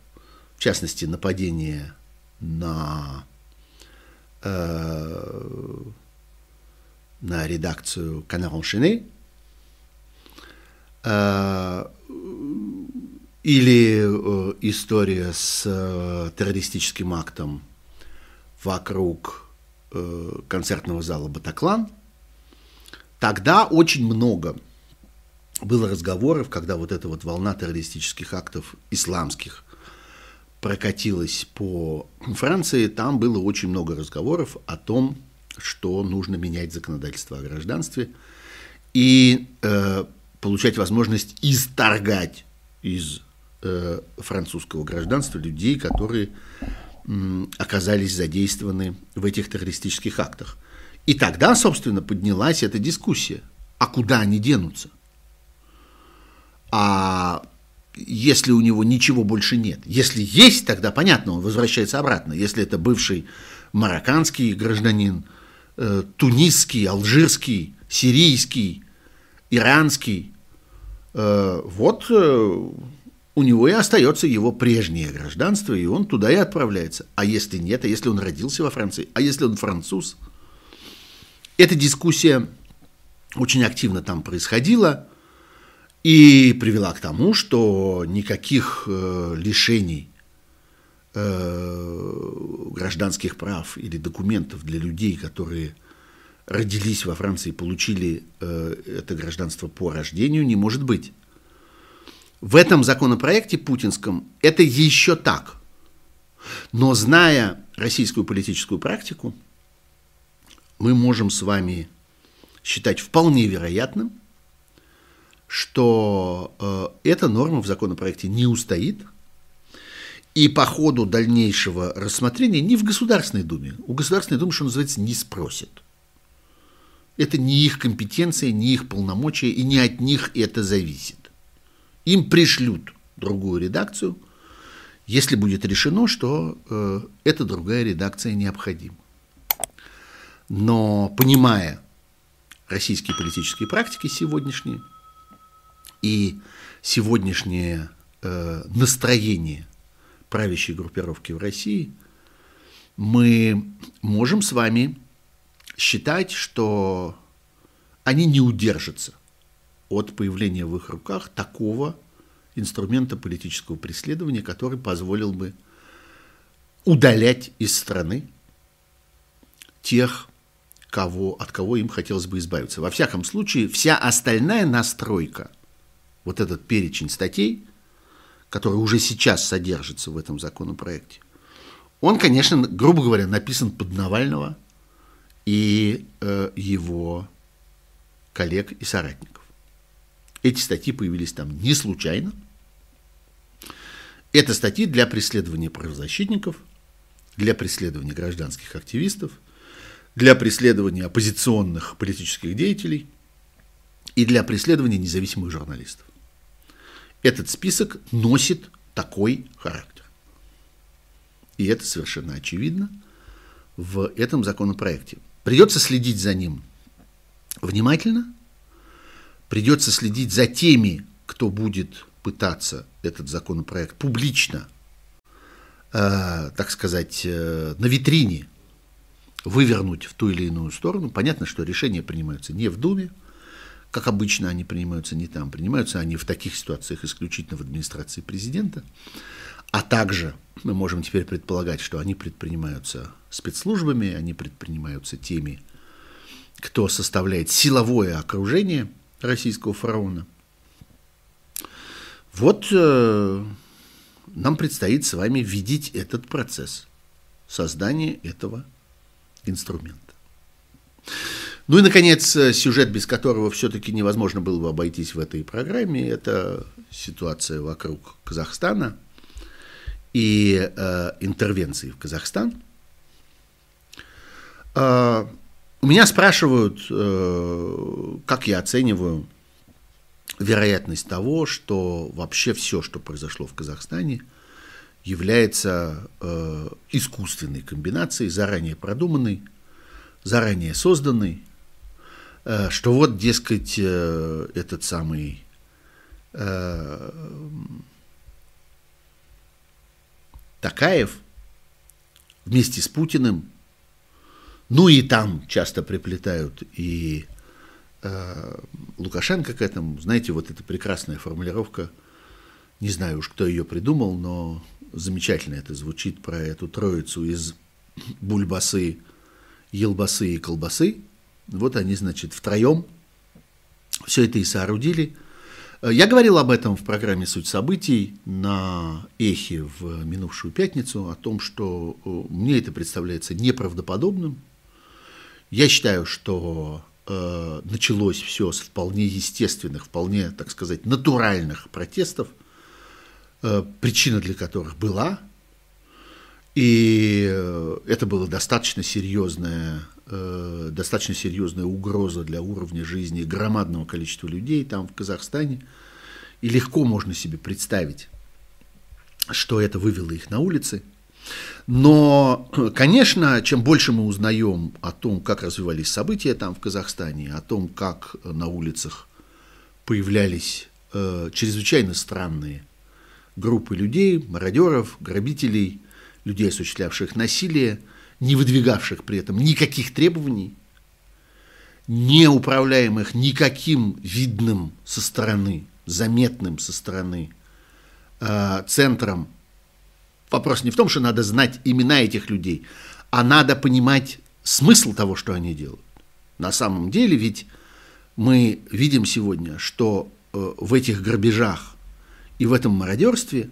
[SPEAKER 1] в частности, нападение на, э, на редакцию Канар Enchaîné, э, или э, история с э, террористическим актом вокруг э, концертного зала «Батаклан», тогда очень много было разговоров, когда вот эта вот волна террористических актов исламских прокатилась по Франции, там было очень много разговоров о том, что нужно менять законодательство о гражданстве и э, получать возможность исторгать из э, французского гражданства людей, которые оказались задействованы в этих террористических актах. И тогда, собственно, поднялась эта дискуссия. А куда они денутся? А если у него ничего больше нет? Если есть, тогда понятно, он возвращается обратно. Если это бывший марокканский гражданин, э, тунисский, алжирский, сирийский, иранский, э, вот э, у него и остается его прежнее гражданство, и он туда и отправляется. А если нет, а если он родился во Франции, а если он француз? Эта дискуссия очень активно там происходила и привела к тому, что никаких э, лишений э, гражданских прав или документов для людей, которые родились во Франции и получили э, это гражданство по рождению, не может быть. В этом законопроекте путинском это еще так. Но зная российскую политическую практику, мы можем с вами считать вполне вероятным, что э, эта норма в законопроекте не устоит, и по ходу дальнейшего рассмотрения не в Государственной Думе, у Государственной Думы, что называется, не спросят. Это не их компетенция, не их полномочия, и не от них это зависит. Им пришлют другую редакцию, если будет решено, что э, эта другая редакция необходима. Но понимая российские политические практики сегодняшние и сегодняшнее э, настроение правящей группировки в России, мы можем с вами считать, что они не удержатся от появления в их руках такого инструмента политического преследования, который позволил бы удалять из страны тех, кого, от кого им хотелось бы избавиться. Во всяком случае, вся остальная настройка, вот этот перечень статей, который уже сейчас содержится в этом законопроекте, он, конечно, грубо говоря, написан под Навального и э, его коллег и соратников. Эти статьи появились там не случайно. Это статьи для преследования правозащитников, для преследования гражданских активистов, для преследования оппозиционных политических деятелей и для преследования независимых журналистов. Этот список носит такой характер. И это совершенно очевидно в этом законопроекте. Придется следить за ним внимательно, придется следить за теми, кто будет пытаться этот законопроект публично, э, так сказать, э, на витрине вывернуть в ту или иную сторону. Понятно, что решения принимаются не в Думе, как обычно они принимаются не там, принимаются они в таких ситуациях исключительно в администрации президента, а также мы можем теперь предполагать, что они предпринимаются спецслужбами, они предпринимаются теми, кто составляет силовое окружение российского фараона. Вот э, нам предстоит с вами видеть этот процесс создания этого инструмента. Ну и, наконец, э, сюжет, без которого все-таки невозможно было бы обойтись в этой программе, это ситуация вокруг Казахстана и э, интервенции в Казахстан. Э, у меня спрашивают, э, как я оцениваю вероятность того, что вообще все, что произошло в Казахстане, является э, искусственной комбинацией, заранее продуманной, заранее созданной, что вот, дескать, э, этот самый э, Такаев вместе с Путиным, ну и там часто приплетают и э, Лукашенко к этому, знаете, вот эта прекрасная формулировка, не знаю уж, кто ее придумал, но замечательно это звучит про эту троицу из Бульбасы, Елбасы и Колбасы. Вот они, значит, втроем все это и соорудили. Э, я говорил об этом в программе «Суть событий» на Эхе в минувшую пятницу, о том, что э, мне это представляется неправдоподобным. Я считаю, что э, началось все с вполне естественных, вполне, так сказать, натуральных протестов, э, причина для которых была, и э, это было достаточно серьезная, э, достаточно серьезная угроза для уровня жизни громадного количества людей там в Казахстане. И легко можно себе представить, что это вывело их на улицы – но, конечно, чем больше мы узнаем о том, как развивались события там в Казахстане, о том, как на улицах появлялись э, чрезвычайно странные группы людей, мародеров, грабителей, людей, осуществлявших насилие, не выдвигавших при этом никаких требований, не управляемых никаким видным со стороны, заметным со стороны э, центром Вопрос не в том, что надо знать имена этих людей, а надо понимать смысл того, что они делают. На самом деле ведь мы видим сегодня, что э, в этих грабежах и в этом мародерстве,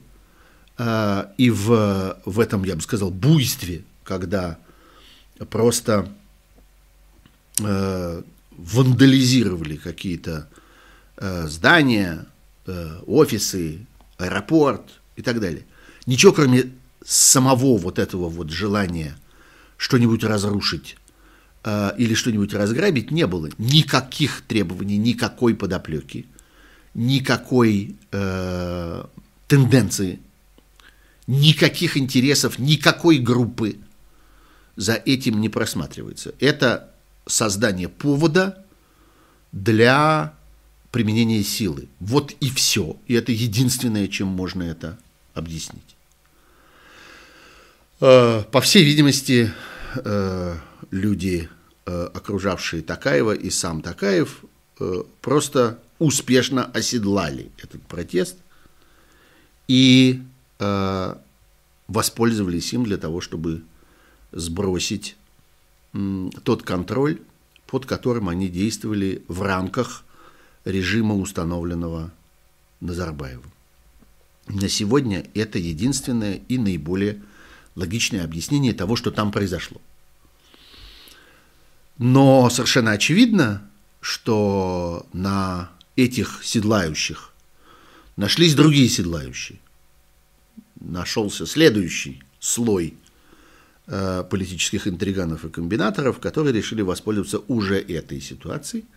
[SPEAKER 1] э, и в, в этом, я бы сказал, буйстве, когда просто э, вандализировали какие-то здания, офисы, аэропорт и так далее. Ничего, кроме самого вот этого вот желания что-нибудь разрушить э, или что-нибудь разграбить, не было. Никаких требований, никакой подоплеки, никакой э, тенденции, никаких интересов, никакой группы за этим не просматривается. Это создание повода для применения силы. Вот и все. И это единственное, чем можно это объяснить. Э, по всей видимости, э, люди, э, окружавшие Такаева и сам Такаев, просто успешно оседлали этот протест и воспользовались им для того, чтобы сбросить тот контроль, под которым они действовали в рамках режима, установленного Назарбаевым. На сегодня это единственное и наиболее логичное объяснение того, что там произошло. Но совершенно очевидно, что на этих седлающих нашлись другие седлающие. Нашелся следующий слой политических интриганов и комбинаторов, которые решили воспользоваться уже этой ситуацией –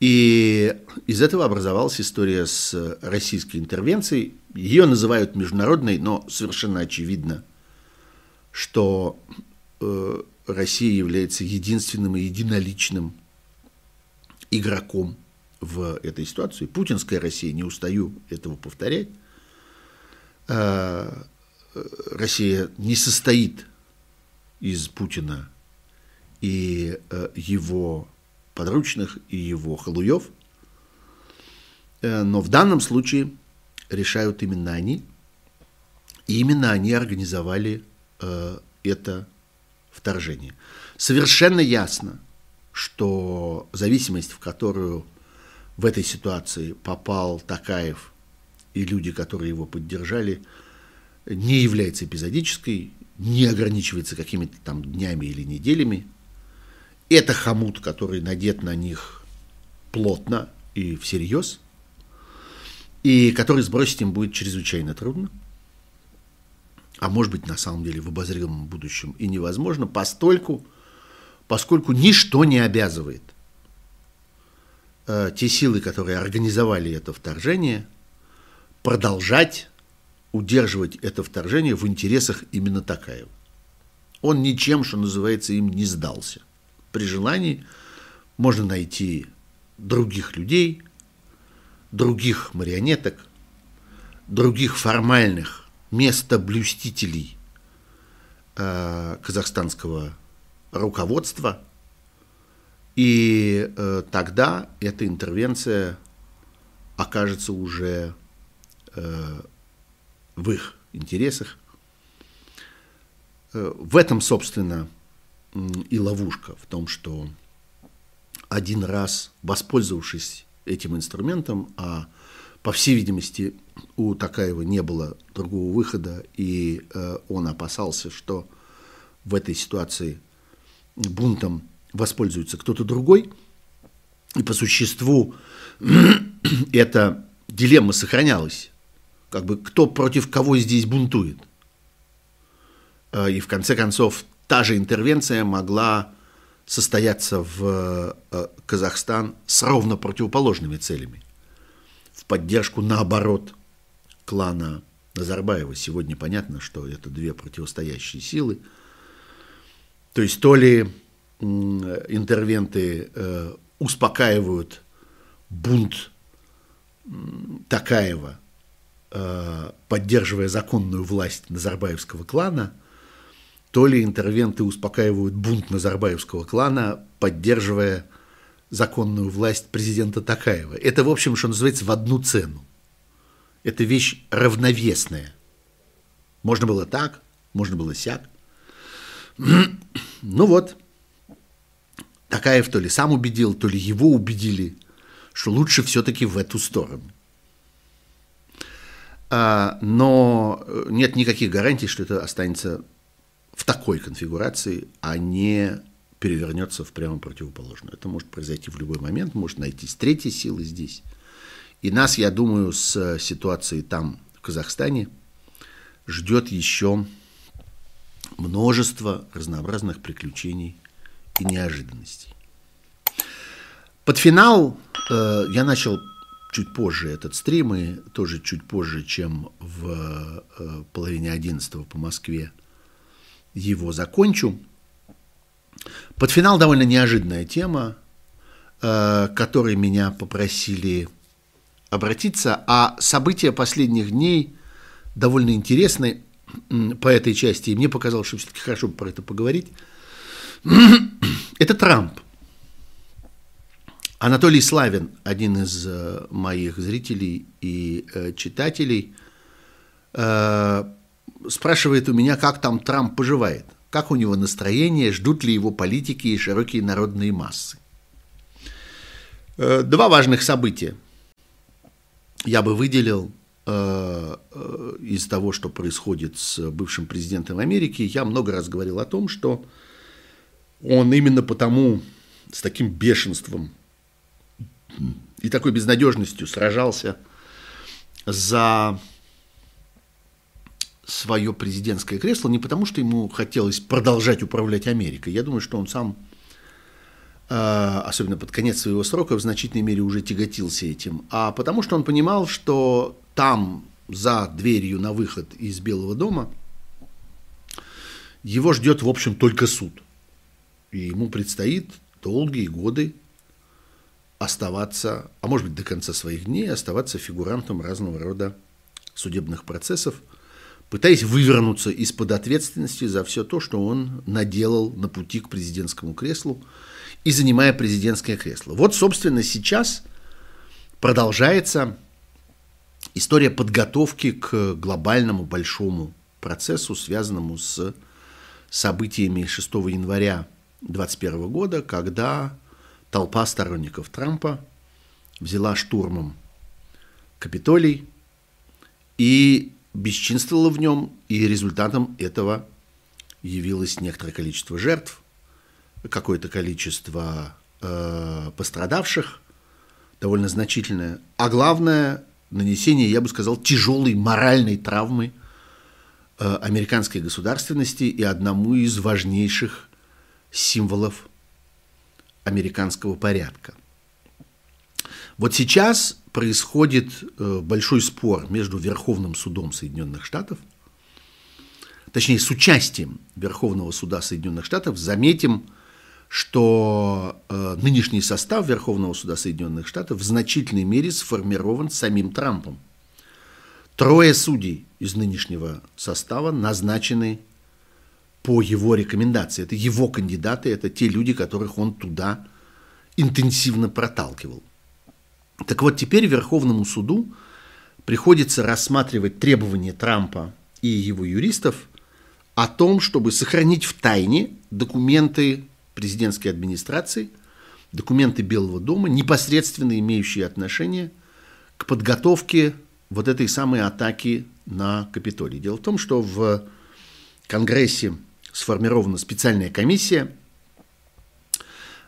[SPEAKER 1] и из этого образовалась история с российской интервенцией. Ее называют международной, но совершенно очевидно, что э, Россия является единственным и единоличным игроком в этой ситуации. Путинская Россия, не устаю этого повторять, э, Россия не состоит из Путина и э, его подручных и его халуев. Э, но в данном случае решают именно они. И именно они организовали э, это вторжение. Совершенно ясно, что зависимость, в которую в этой ситуации попал Такаев и люди, которые его поддержали, не является эпизодической, не ограничивается какими-то там днями или неделями. Это хомут, который надет на них плотно и всерьез, и который сбросить им будет чрезвычайно трудно, а может быть на самом деле в обозримом будущем и невозможно, постольку, поскольку ничто не обязывает э, те силы, которые организовали это вторжение, продолжать удерживать это вторжение в интересах именно Такаева. Он ничем, что называется, им не сдался – при желании можно найти других людей, других марионеток, других формальных местоблюстителей э, казахстанского руководства, и э, тогда эта интервенция окажется уже э, в их интересах. Э, в этом, собственно, и ловушка в том, что один раз, воспользовавшись этим инструментом, а по всей видимости у Такаева не было другого выхода, и э, он опасался, что в этой ситуации бунтом воспользуется кто-то другой. И по существу *clears throat* эта дилемма сохранялась. Как бы кто против кого здесь бунтует. Э, и в конце концов та же интервенция могла состояться в э, Казахстан с ровно противоположными целями. В поддержку, наоборот, клана Назарбаева. Сегодня понятно, что это две противостоящие силы. То есть то ли интервенты э, успокаивают бунт Такаева, поддерживая законную власть Назарбаевского клана, то ли интервенты успокаивают бунт Назарбаевского клана, поддерживая законную власть президента Такаева. Это, в общем, что называется, в одну цену. Это вещь равновесная. Можно было так, можно было сяк. *clears throat* Ну вот, Такаев то ли сам убедил, то ли его убедили, что лучше все-таки в эту сторону. А, но нет никаких гарантий, что это останется в такой конфигурации, а не перевернется в прямо противоположную. Это может произойти в любой момент, может найтись третья сила здесь. И нас, я думаю, с ситуацией там, в Казахстане, ждет еще множество разнообразных приключений и неожиданностей. Под финал э, я начал чуть позже этот стрим, и тоже чуть позже, чем в э, половине одиннадцатого по Москве его закончу. Под финал довольно неожиданная тема, э, которой меня попросили обратиться, а события последних дней довольно интересны по этой части, и мне показалось, что все-таки хорошо про это поговорить. *clears throat* Это Трамп. Анатолий Славин, один из э, моих зрителей и э, читателей, э, спрашивает у меня, как там Трамп поживает, как у него настроение, ждут ли его политики и широкие народные массы. Два важных события я бы выделил из того, что происходит с бывшим президентом Америки. Я много раз говорил о том, что он именно потому с таким бешенством и такой безнадежностью сражался за свое президентское кресло не потому, что ему хотелось продолжать управлять Америкой. Я думаю, что он сам, а, особенно под конец своего срока, в значительной мере уже тяготился этим, а потому что он понимал, что там, за дверью на выход из Белого дома, его ждет, в общем, только суд – и ему предстоит долгие годы оставаться, а может быть до конца своих дней, оставаться фигурантом разного рода судебных процессов, пытаясь вывернуться из-под ответственности за все то, что он наделал на пути к президентскому креслу и занимая президентское кресло. Вот, собственно, сейчас продолжается история подготовки к глобальному большому процессу, связанному с событиями 6 января 2021 года, когда толпа сторонников Трампа взяла штурмом Капитолий и бесчинствовала в нем, и результатом этого явилось некоторое количество жертв, какое-то количество э, пострадавших, довольно значительное, а главное нанесение, я бы сказал, тяжелой моральной травмы э, американской государственности и одному из важнейших символов американского порядка. Вот сейчас происходит э, большой спор между Верховным судом Соединенных Штатов, точнее, с участием Верховного суда Соединенных Штатов. Заметим, что э, нынешний состав Верховного суда Соединенных Штатов в значительной мере сформирован самим Трампом. Трое судей из нынешнего состава назначены по его рекомендации. Это его кандидаты, это те люди, которых он туда интенсивно проталкивал. Так вот, теперь Верховному суду приходится рассматривать требования Трампа и его юристов о том, чтобы сохранить в тайне документы президентской администрации, документы Белого дома, непосредственно имеющие отношение к подготовке вот этой самой атаки на Капитолий. Дело в том, что в Конгрессе сформирована специальная комиссия,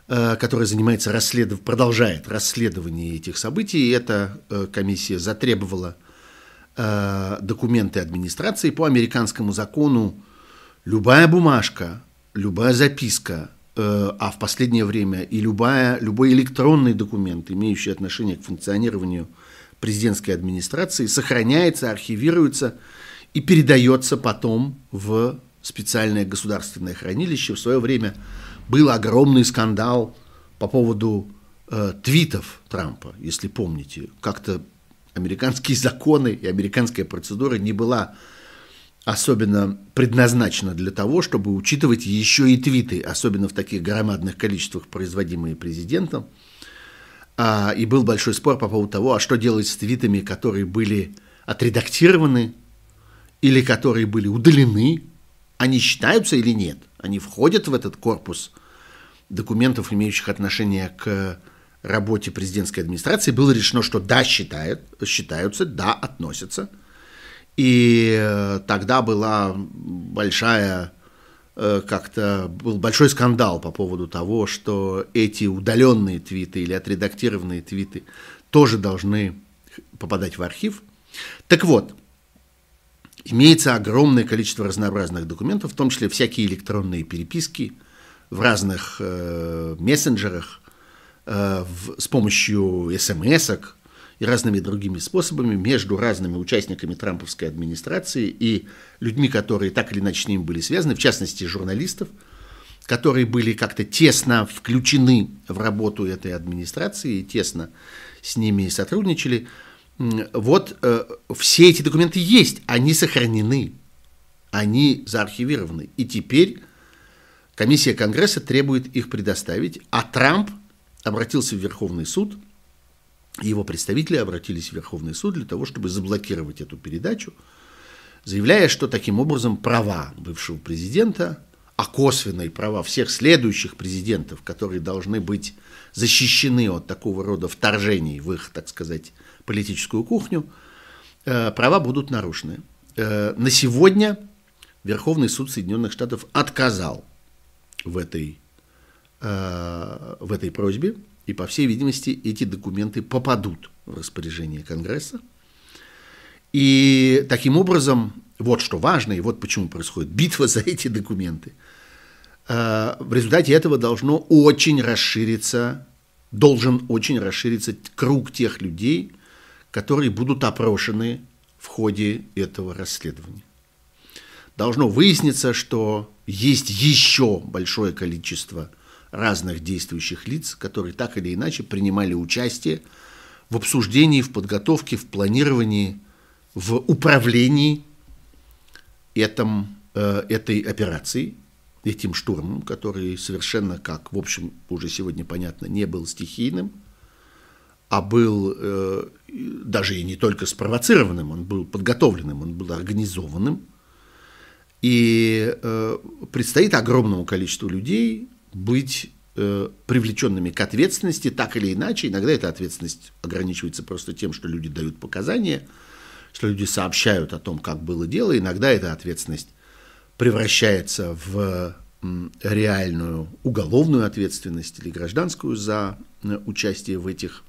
[SPEAKER 1] э, которая занимается расследов... продолжает расследование этих событий. И эта э, комиссия затребовала э, документы администрации по американскому закону. Любая бумажка, любая записка, а в последнее время и любая, любой электронный документ, имеющий отношение к функционированию президентской администрации, сохраняется, архивируется и передается потом в специальное государственное хранилище. В свое время был огромный скандал по поводу э, твитов Трампа, если помните. Как-то американские *laughs* законы и американская процедура не была особенно предназначена для того, чтобы учитывать еще и твиты, особенно в таких громадных количествах, производимые президентом. А, и был большой спор по поводу того, а что делать с твитами, которые были отредактированы или которые были удалены, они считаются или нет? Они входят в этот корпус документов, имеющих отношение к работе президентской администрации. Было решено, что да, считают, считаются, да, относятся. И э, тогда была большая Э, как-то был большой скандал по поводу того, что эти удаленные твиты или отредактированные твиты тоже должны попадать в архив. Так вот, имеется огромное количество разнообразных документов, в том числе всякие электронные переписки в разных э, мессенджерах, э, в, с помощью смс-ок, и разными другими способами между разными участниками трамповской администрации и людьми, которые так или иначе с ними были связаны, в частности журналистов, которые были как-то тесно включены в работу этой администрации и тесно с ними сотрудничали. Вот э, все эти документы есть, они сохранены, они заархивированы. И теперь комиссия Конгресса требует их предоставить, а Трамп обратился в Верховный суд – его представители обратились в Верховный суд для того, чтобы заблокировать эту передачу, заявляя, что таким образом права бывшего президента, а косвенные права всех следующих президентов, которые должны быть защищены от такого рода вторжений в их, так сказать, политическую кухню, э, права будут нарушены. Э, на сегодня Верховный суд Соединенных Штатов отказал в этой, э, в этой просьбе, и, по всей видимости, эти документы попадут в распоряжение Конгресса. И таким образом, вот что важно, и вот почему происходит битва за эти документы. В результате этого должно очень расшириться, должен очень расшириться круг тех людей, которые будут опрошены в ходе этого расследования. Должно выясниться, что есть еще большое количество разных действующих лиц, которые так или иначе принимали участие в обсуждении, в подготовке, в планировании, в управлении этом, э, этой операцией, этим штурмом, который совершенно, как, в общем, уже сегодня понятно, не был стихийным, а был э, даже и не только спровоцированным, он был подготовленным, он был организованным. И э, предстоит огромному количеству людей быть э, привлеченными к ответственности, так или иначе. Иногда эта ответственность ограничивается просто тем, что люди дают показания, что люди сообщают о том, как было дело. Иногда эта ответственность превращается в реальную уголовную ответственность или гражданскую за э, участие в этих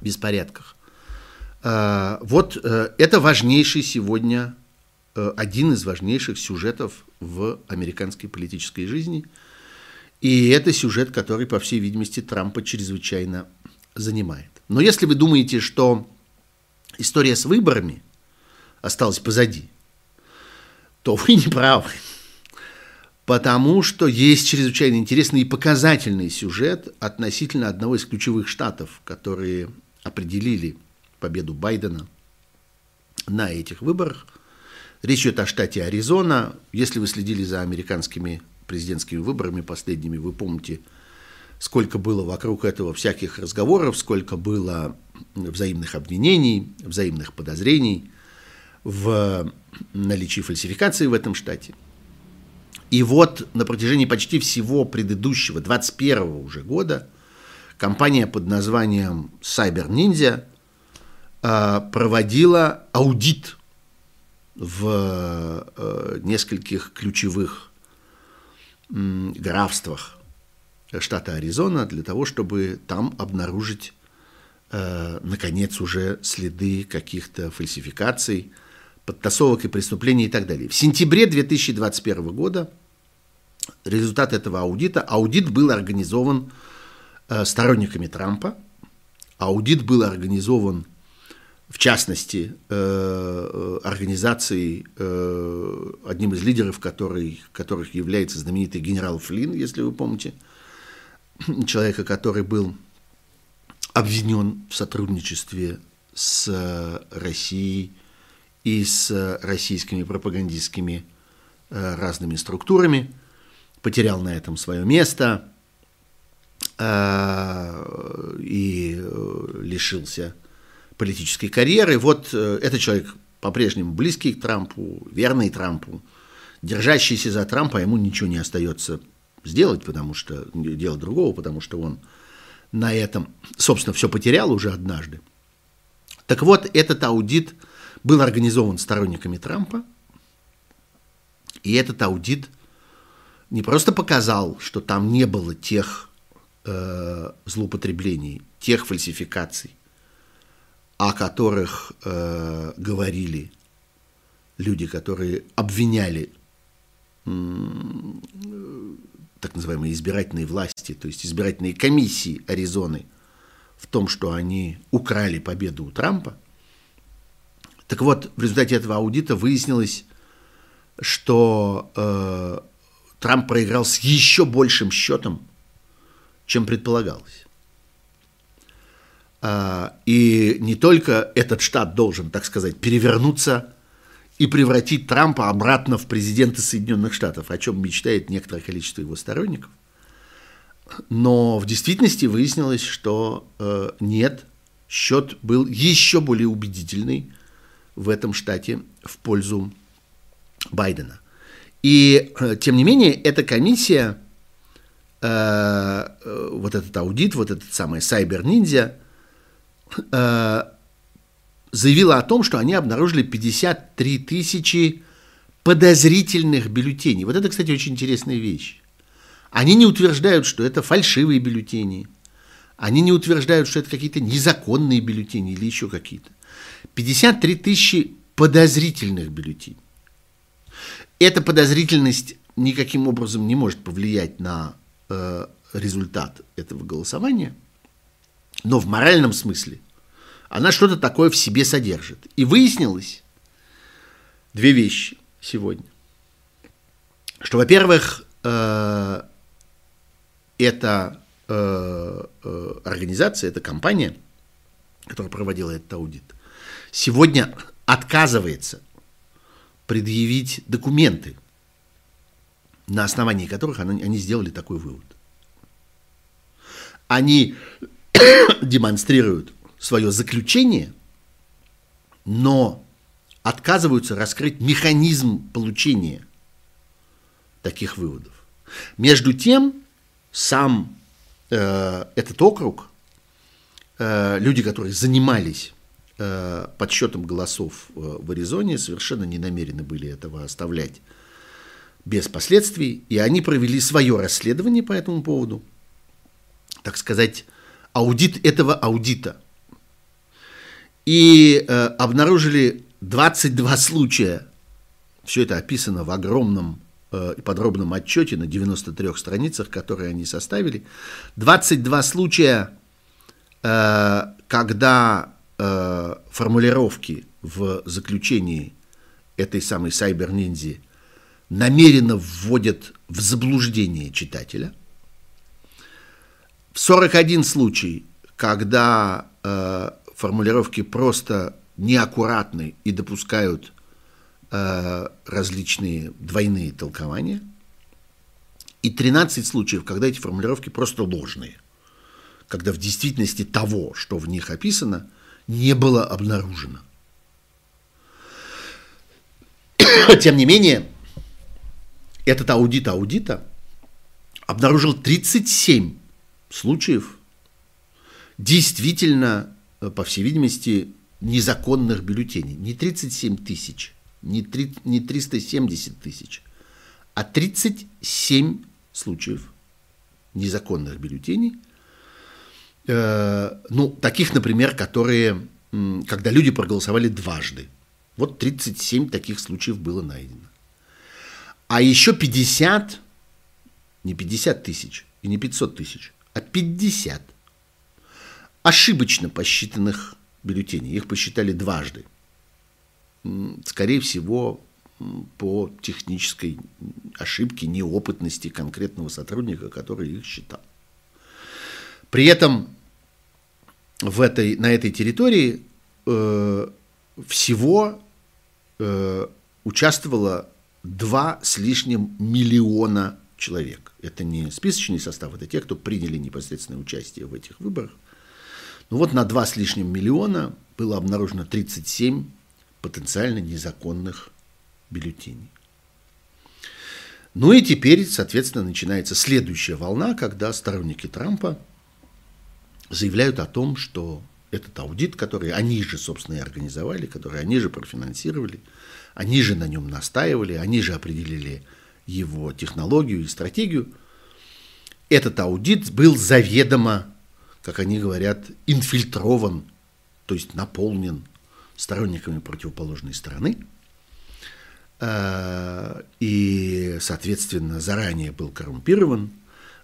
[SPEAKER 1] беспорядках. Э, вот э, это важнейший сегодня, один из важнейших сюжетов в американской политической жизни – и это сюжет, который, по всей видимости, Трампа чрезвычайно занимает. Но если вы думаете, что история с выборами осталась позади, то вы не правы. Потому что есть чрезвычайно интересный и показательный сюжет относительно одного из ключевых штатов, которые определили победу Байдена на этих выборах. Речь идет о штате Аризона. Если вы следили за американскими президентскими выборами последними, вы помните, сколько было вокруг этого всяких разговоров, сколько было взаимных обвинений, взаимных подозрений в наличии фальсификации в этом штате. И вот на протяжении почти всего предыдущего, 21 уже года, компания под названием Cyber Ninja э, проводила аудит в э, нескольких ключевых графствах штата Аризона для того, чтобы там обнаружить, наконец, уже следы каких-то фальсификаций, подтасовок и преступлений и так далее. В сентябре 2021 года результат этого аудита, аудит был организован э, сторонниками Трампа, аудит был организован в частности, э, организацией, э, одним из лидеров который, которых является знаменитый генерал Флинн, если вы помните, *clears throat* человека, который был обвинен в сотрудничестве с Россией и с российскими пропагандистскими разными структурами – потерял на этом свое место э, и э, лишился политической карьеры. Вот э, этот человек по-прежнему близкий к Трампу, верный Трампу, держащийся за Трампа, ему ничего не остается сделать, потому что делать другого, потому что он на этом, собственно, все потерял уже однажды. Так вот, этот аудит был организован сторонниками Трампа, и этот аудит не просто показал, что там не было тех э, злоупотреблений, тех фальсификаций, о которых э, говорили люди, которые обвиняли э, так называемые избирательные власти, то есть избирательные комиссии Аризоны в том, что они украли победу у Трампа. Так вот, в результате этого аудита выяснилось, что э, Трамп проиграл с еще большим счетом, чем предполагалось. А, и не только этот штат должен, так сказать, перевернуться и превратить Трампа обратно в президента Соединенных Штатов, о чем мечтает некоторое количество его сторонников, но в действительности выяснилось, что э, нет, счет был еще более убедительный в этом штате в пользу Байдена – и, э, тем не менее, эта комиссия, э, э, вот этот аудит, вот этот самый Cyber Ninja, э, заявила о том, что они обнаружили 53 тысячи подозрительных бюллетеней. Вот это, кстати, очень интересная вещь. Они не утверждают, что это фальшивые бюллетени. Они не утверждают, что это какие-то незаконные бюллетени или еще какие-то. 53 тысячи подозрительных бюллетеней. Эта подозрительность никаким образом не может повлиять на э, результат этого голосования, но в моральном смысле она что-то такое в себе содержит. И выяснилось две вещи сегодня. Что, во-первых, э, эта э, э, организация, эта компания, которая проводила этот аудит, сегодня отказывается предъявить документы, на основании которых они, они сделали такой вывод. Они *coughs* демонстрируют свое заключение, но отказываются раскрыть механизм получения таких выводов. Между тем, сам э, этот округ, э, люди, которые занимались подсчетом голосов э, в Аризоне совершенно не намерены были этого оставлять без последствий, и они провели свое расследование по этому поводу, так сказать, аудит этого аудита. И э, обнаружили 22 случая, все это описано в огромном э, и подробном отчете на 93 страницах, которые они составили, 22 случая, э, когда э, формулировки в заключении этой самой сайбер-ниндзи намеренно вводят в заблуждение читателя. В 41 случай, когда э, формулировки просто неаккуратны и допускают э, различные двойные толкования, и 13 случаев, когда эти формулировки просто ложные, когда в действительности того, что в них описано, не было обнаружено. *coughs* Тем не менее, этот аудит аудита обнаружил 37 случаев действительно, по всей видимости, незаконных бюллетеней. Не 37 тысяч, не, 3, не 370 тысяч, а 37 случаев незаконных бюллетеней. Э, ну, таких, например, которые, когда люди проголосовали дважды. Вот 37 таких случаев было найдено. А еще 50, не 50 тысяч и не 500 тысяч, а 50 ошибочно посчитанных бюллетеней. Их посчитали дважды. Скорее всего, по технической ошибке, неопытности конкретного сотрудника, который их считал. При этом в этой, на этой территории э, всего э, участвовало два с лишним миллиона человек. Это не списочный состав, это те, кто приняли непосредственное участие в этих выборах. Ну вот на два с лишним миллиона было обнаружено 37 потенциально незаконных бюллетеней. Ну и теперь, соответственно, начинается следующая волна, когда сторонники Трампа заявляют о том, что этот аудит, который они же, собственно, и организовали, который они же профинансировали, они же на нем настаивали, они же определили его технологию и стратегию, этот аудит был заведомо как они говорят, инфильтрован, то есть наполнен сторонниками противоположной стороны. Э, и, соответственно, заранее был коррумпирован,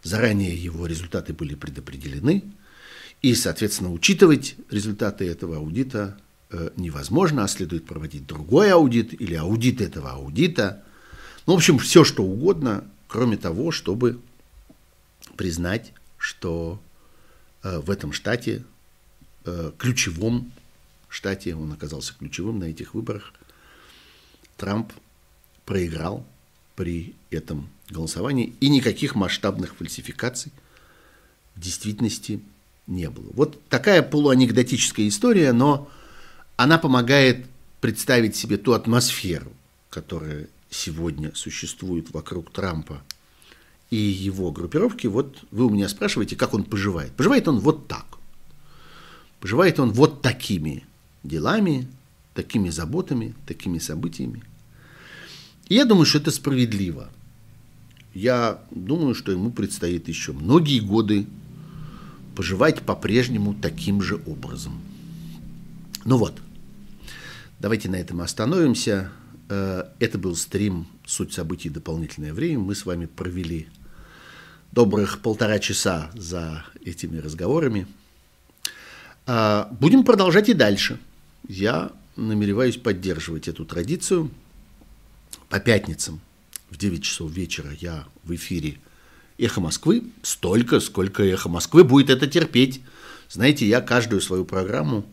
[SPEAKER 1] заранее его результаты были предопределены, и, соответственно, учитывать результаты этого аудита э, невозможно, а следует проводить другой аудит или аудит этого аудита. Ну, в общем, все что угодно, кроме того, чтобы признать, что Э, в этом штате, э, ключевом штате, он оказался ключевым на этих выборах, Трамп проиграл при этом голосовании, и никаких масштабных фальсификаций в действительности не было. Вот такая полуанекдотическая история, но она помогает представить себе ту атмосферу, которая сегодня существует вокруг Трампа и его группировки, вот вы у меня спрашиваете, как он поживает. Поживает он вот так. Поживает он вот такими делами, такими заботами, такими событиями. И я думаю, что это справедливо. Я думаю, что ему предстоит еще многие годы поживать по-прежнему таким же образом. Ну вот, давайте на этом остановимся. Э, это был стрим «Суть событий. Дополнительное время». Мы с вами провели добрых полтора часа за этими разговорами. А, будем продолжать и дальше. Я намереваюсь поддерживать эту традицию. По пятницам в 9 часов вечера я в эфире «Эхо Москвы». Столько, сколько «Эхо Москвы» будет это терпеть. Знаете, я каждую свою программу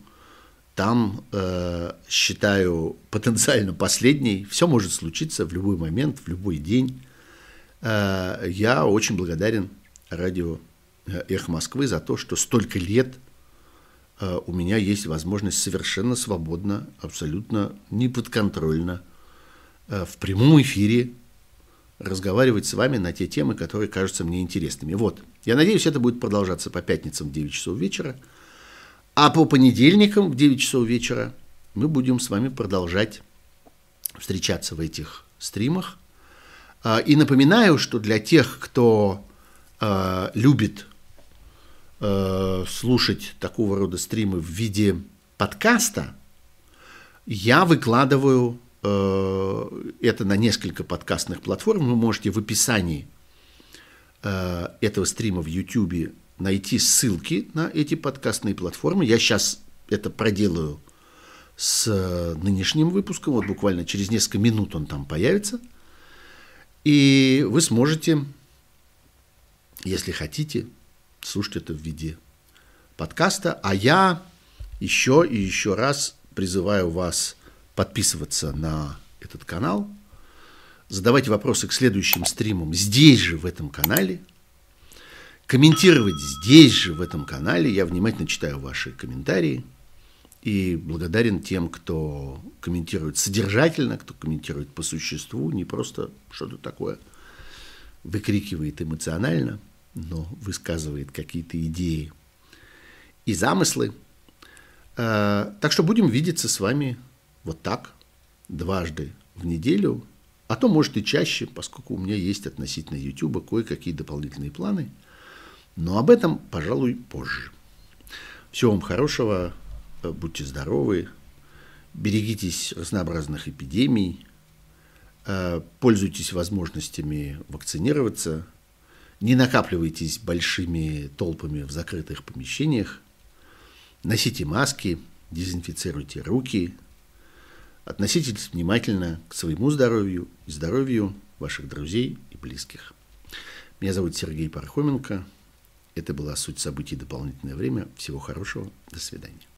[SPEAKER 1] там э, считаю потенциально последней. Все может случиться в любой момент, в любой день. Э, я очень благодарен радио э, «Эхо Москвы» за то, что столько лет э, у меня есть возможность совершенно свободно, абсолютно неподконтрольно в прямом эфире разговаривать с вами на те темы, которые кажутся мне интересными. Вот, я надеюсь, это будет продолжаться по пятницам в 9 часов вечера, а по понедельникам в 9 часов вечера мы будем с вами продолжать встречаться в этих стримах. А, и напоминаю, что для тех, кто а, любит а, слушать такого рода стримы в виде подкаста, я выкладываю это на несколько подкастных платформ. Вы можете в описании этого стрима в YouTube найти ссылки на эти подкастные платформы. Я сейчас это проделаю с нынешним выпуском. Вот буквально через несколько минут он там появится – и вы сможете, если хотите, слушать это в виде подкаста. А я еще и еще раз призываю вас подписываться на этот канал, задавать вопросы к следующим стримам здесь же, в этом канале, комментировать здесь же, в этом канале. Я внимательно читаю ваши комментарии – и благодарен тем, кто комментирует содержательно, кто комментирует по существу, не просто что-то такое выкрикивает эмоционально, но высказывает какие-то идеи и замыслы. Э, так что будем видеться с вами вот так, дважды в неделю, а то, может, и чаще, поскольку у меня есть относительно YouTube кое-какие дополнительные планы. Но об этом, пожалуй, позже. Всего вам хорошего, э, будьте здоровы, берегитесь разнообразных эпидемий, э, пользуйтесь возможностями вакцинироваться, не накапливайтесь большими толпами в закрытых помещениях, носите маски, дезинфицируйте руки, относитесь внимательно к своему здоровью и здоровью ваших друзей и близких. Меня зовут Сергей Пархоменко. Это была «Суть событий. Дополнительное время». Всего хорошего. До свидания.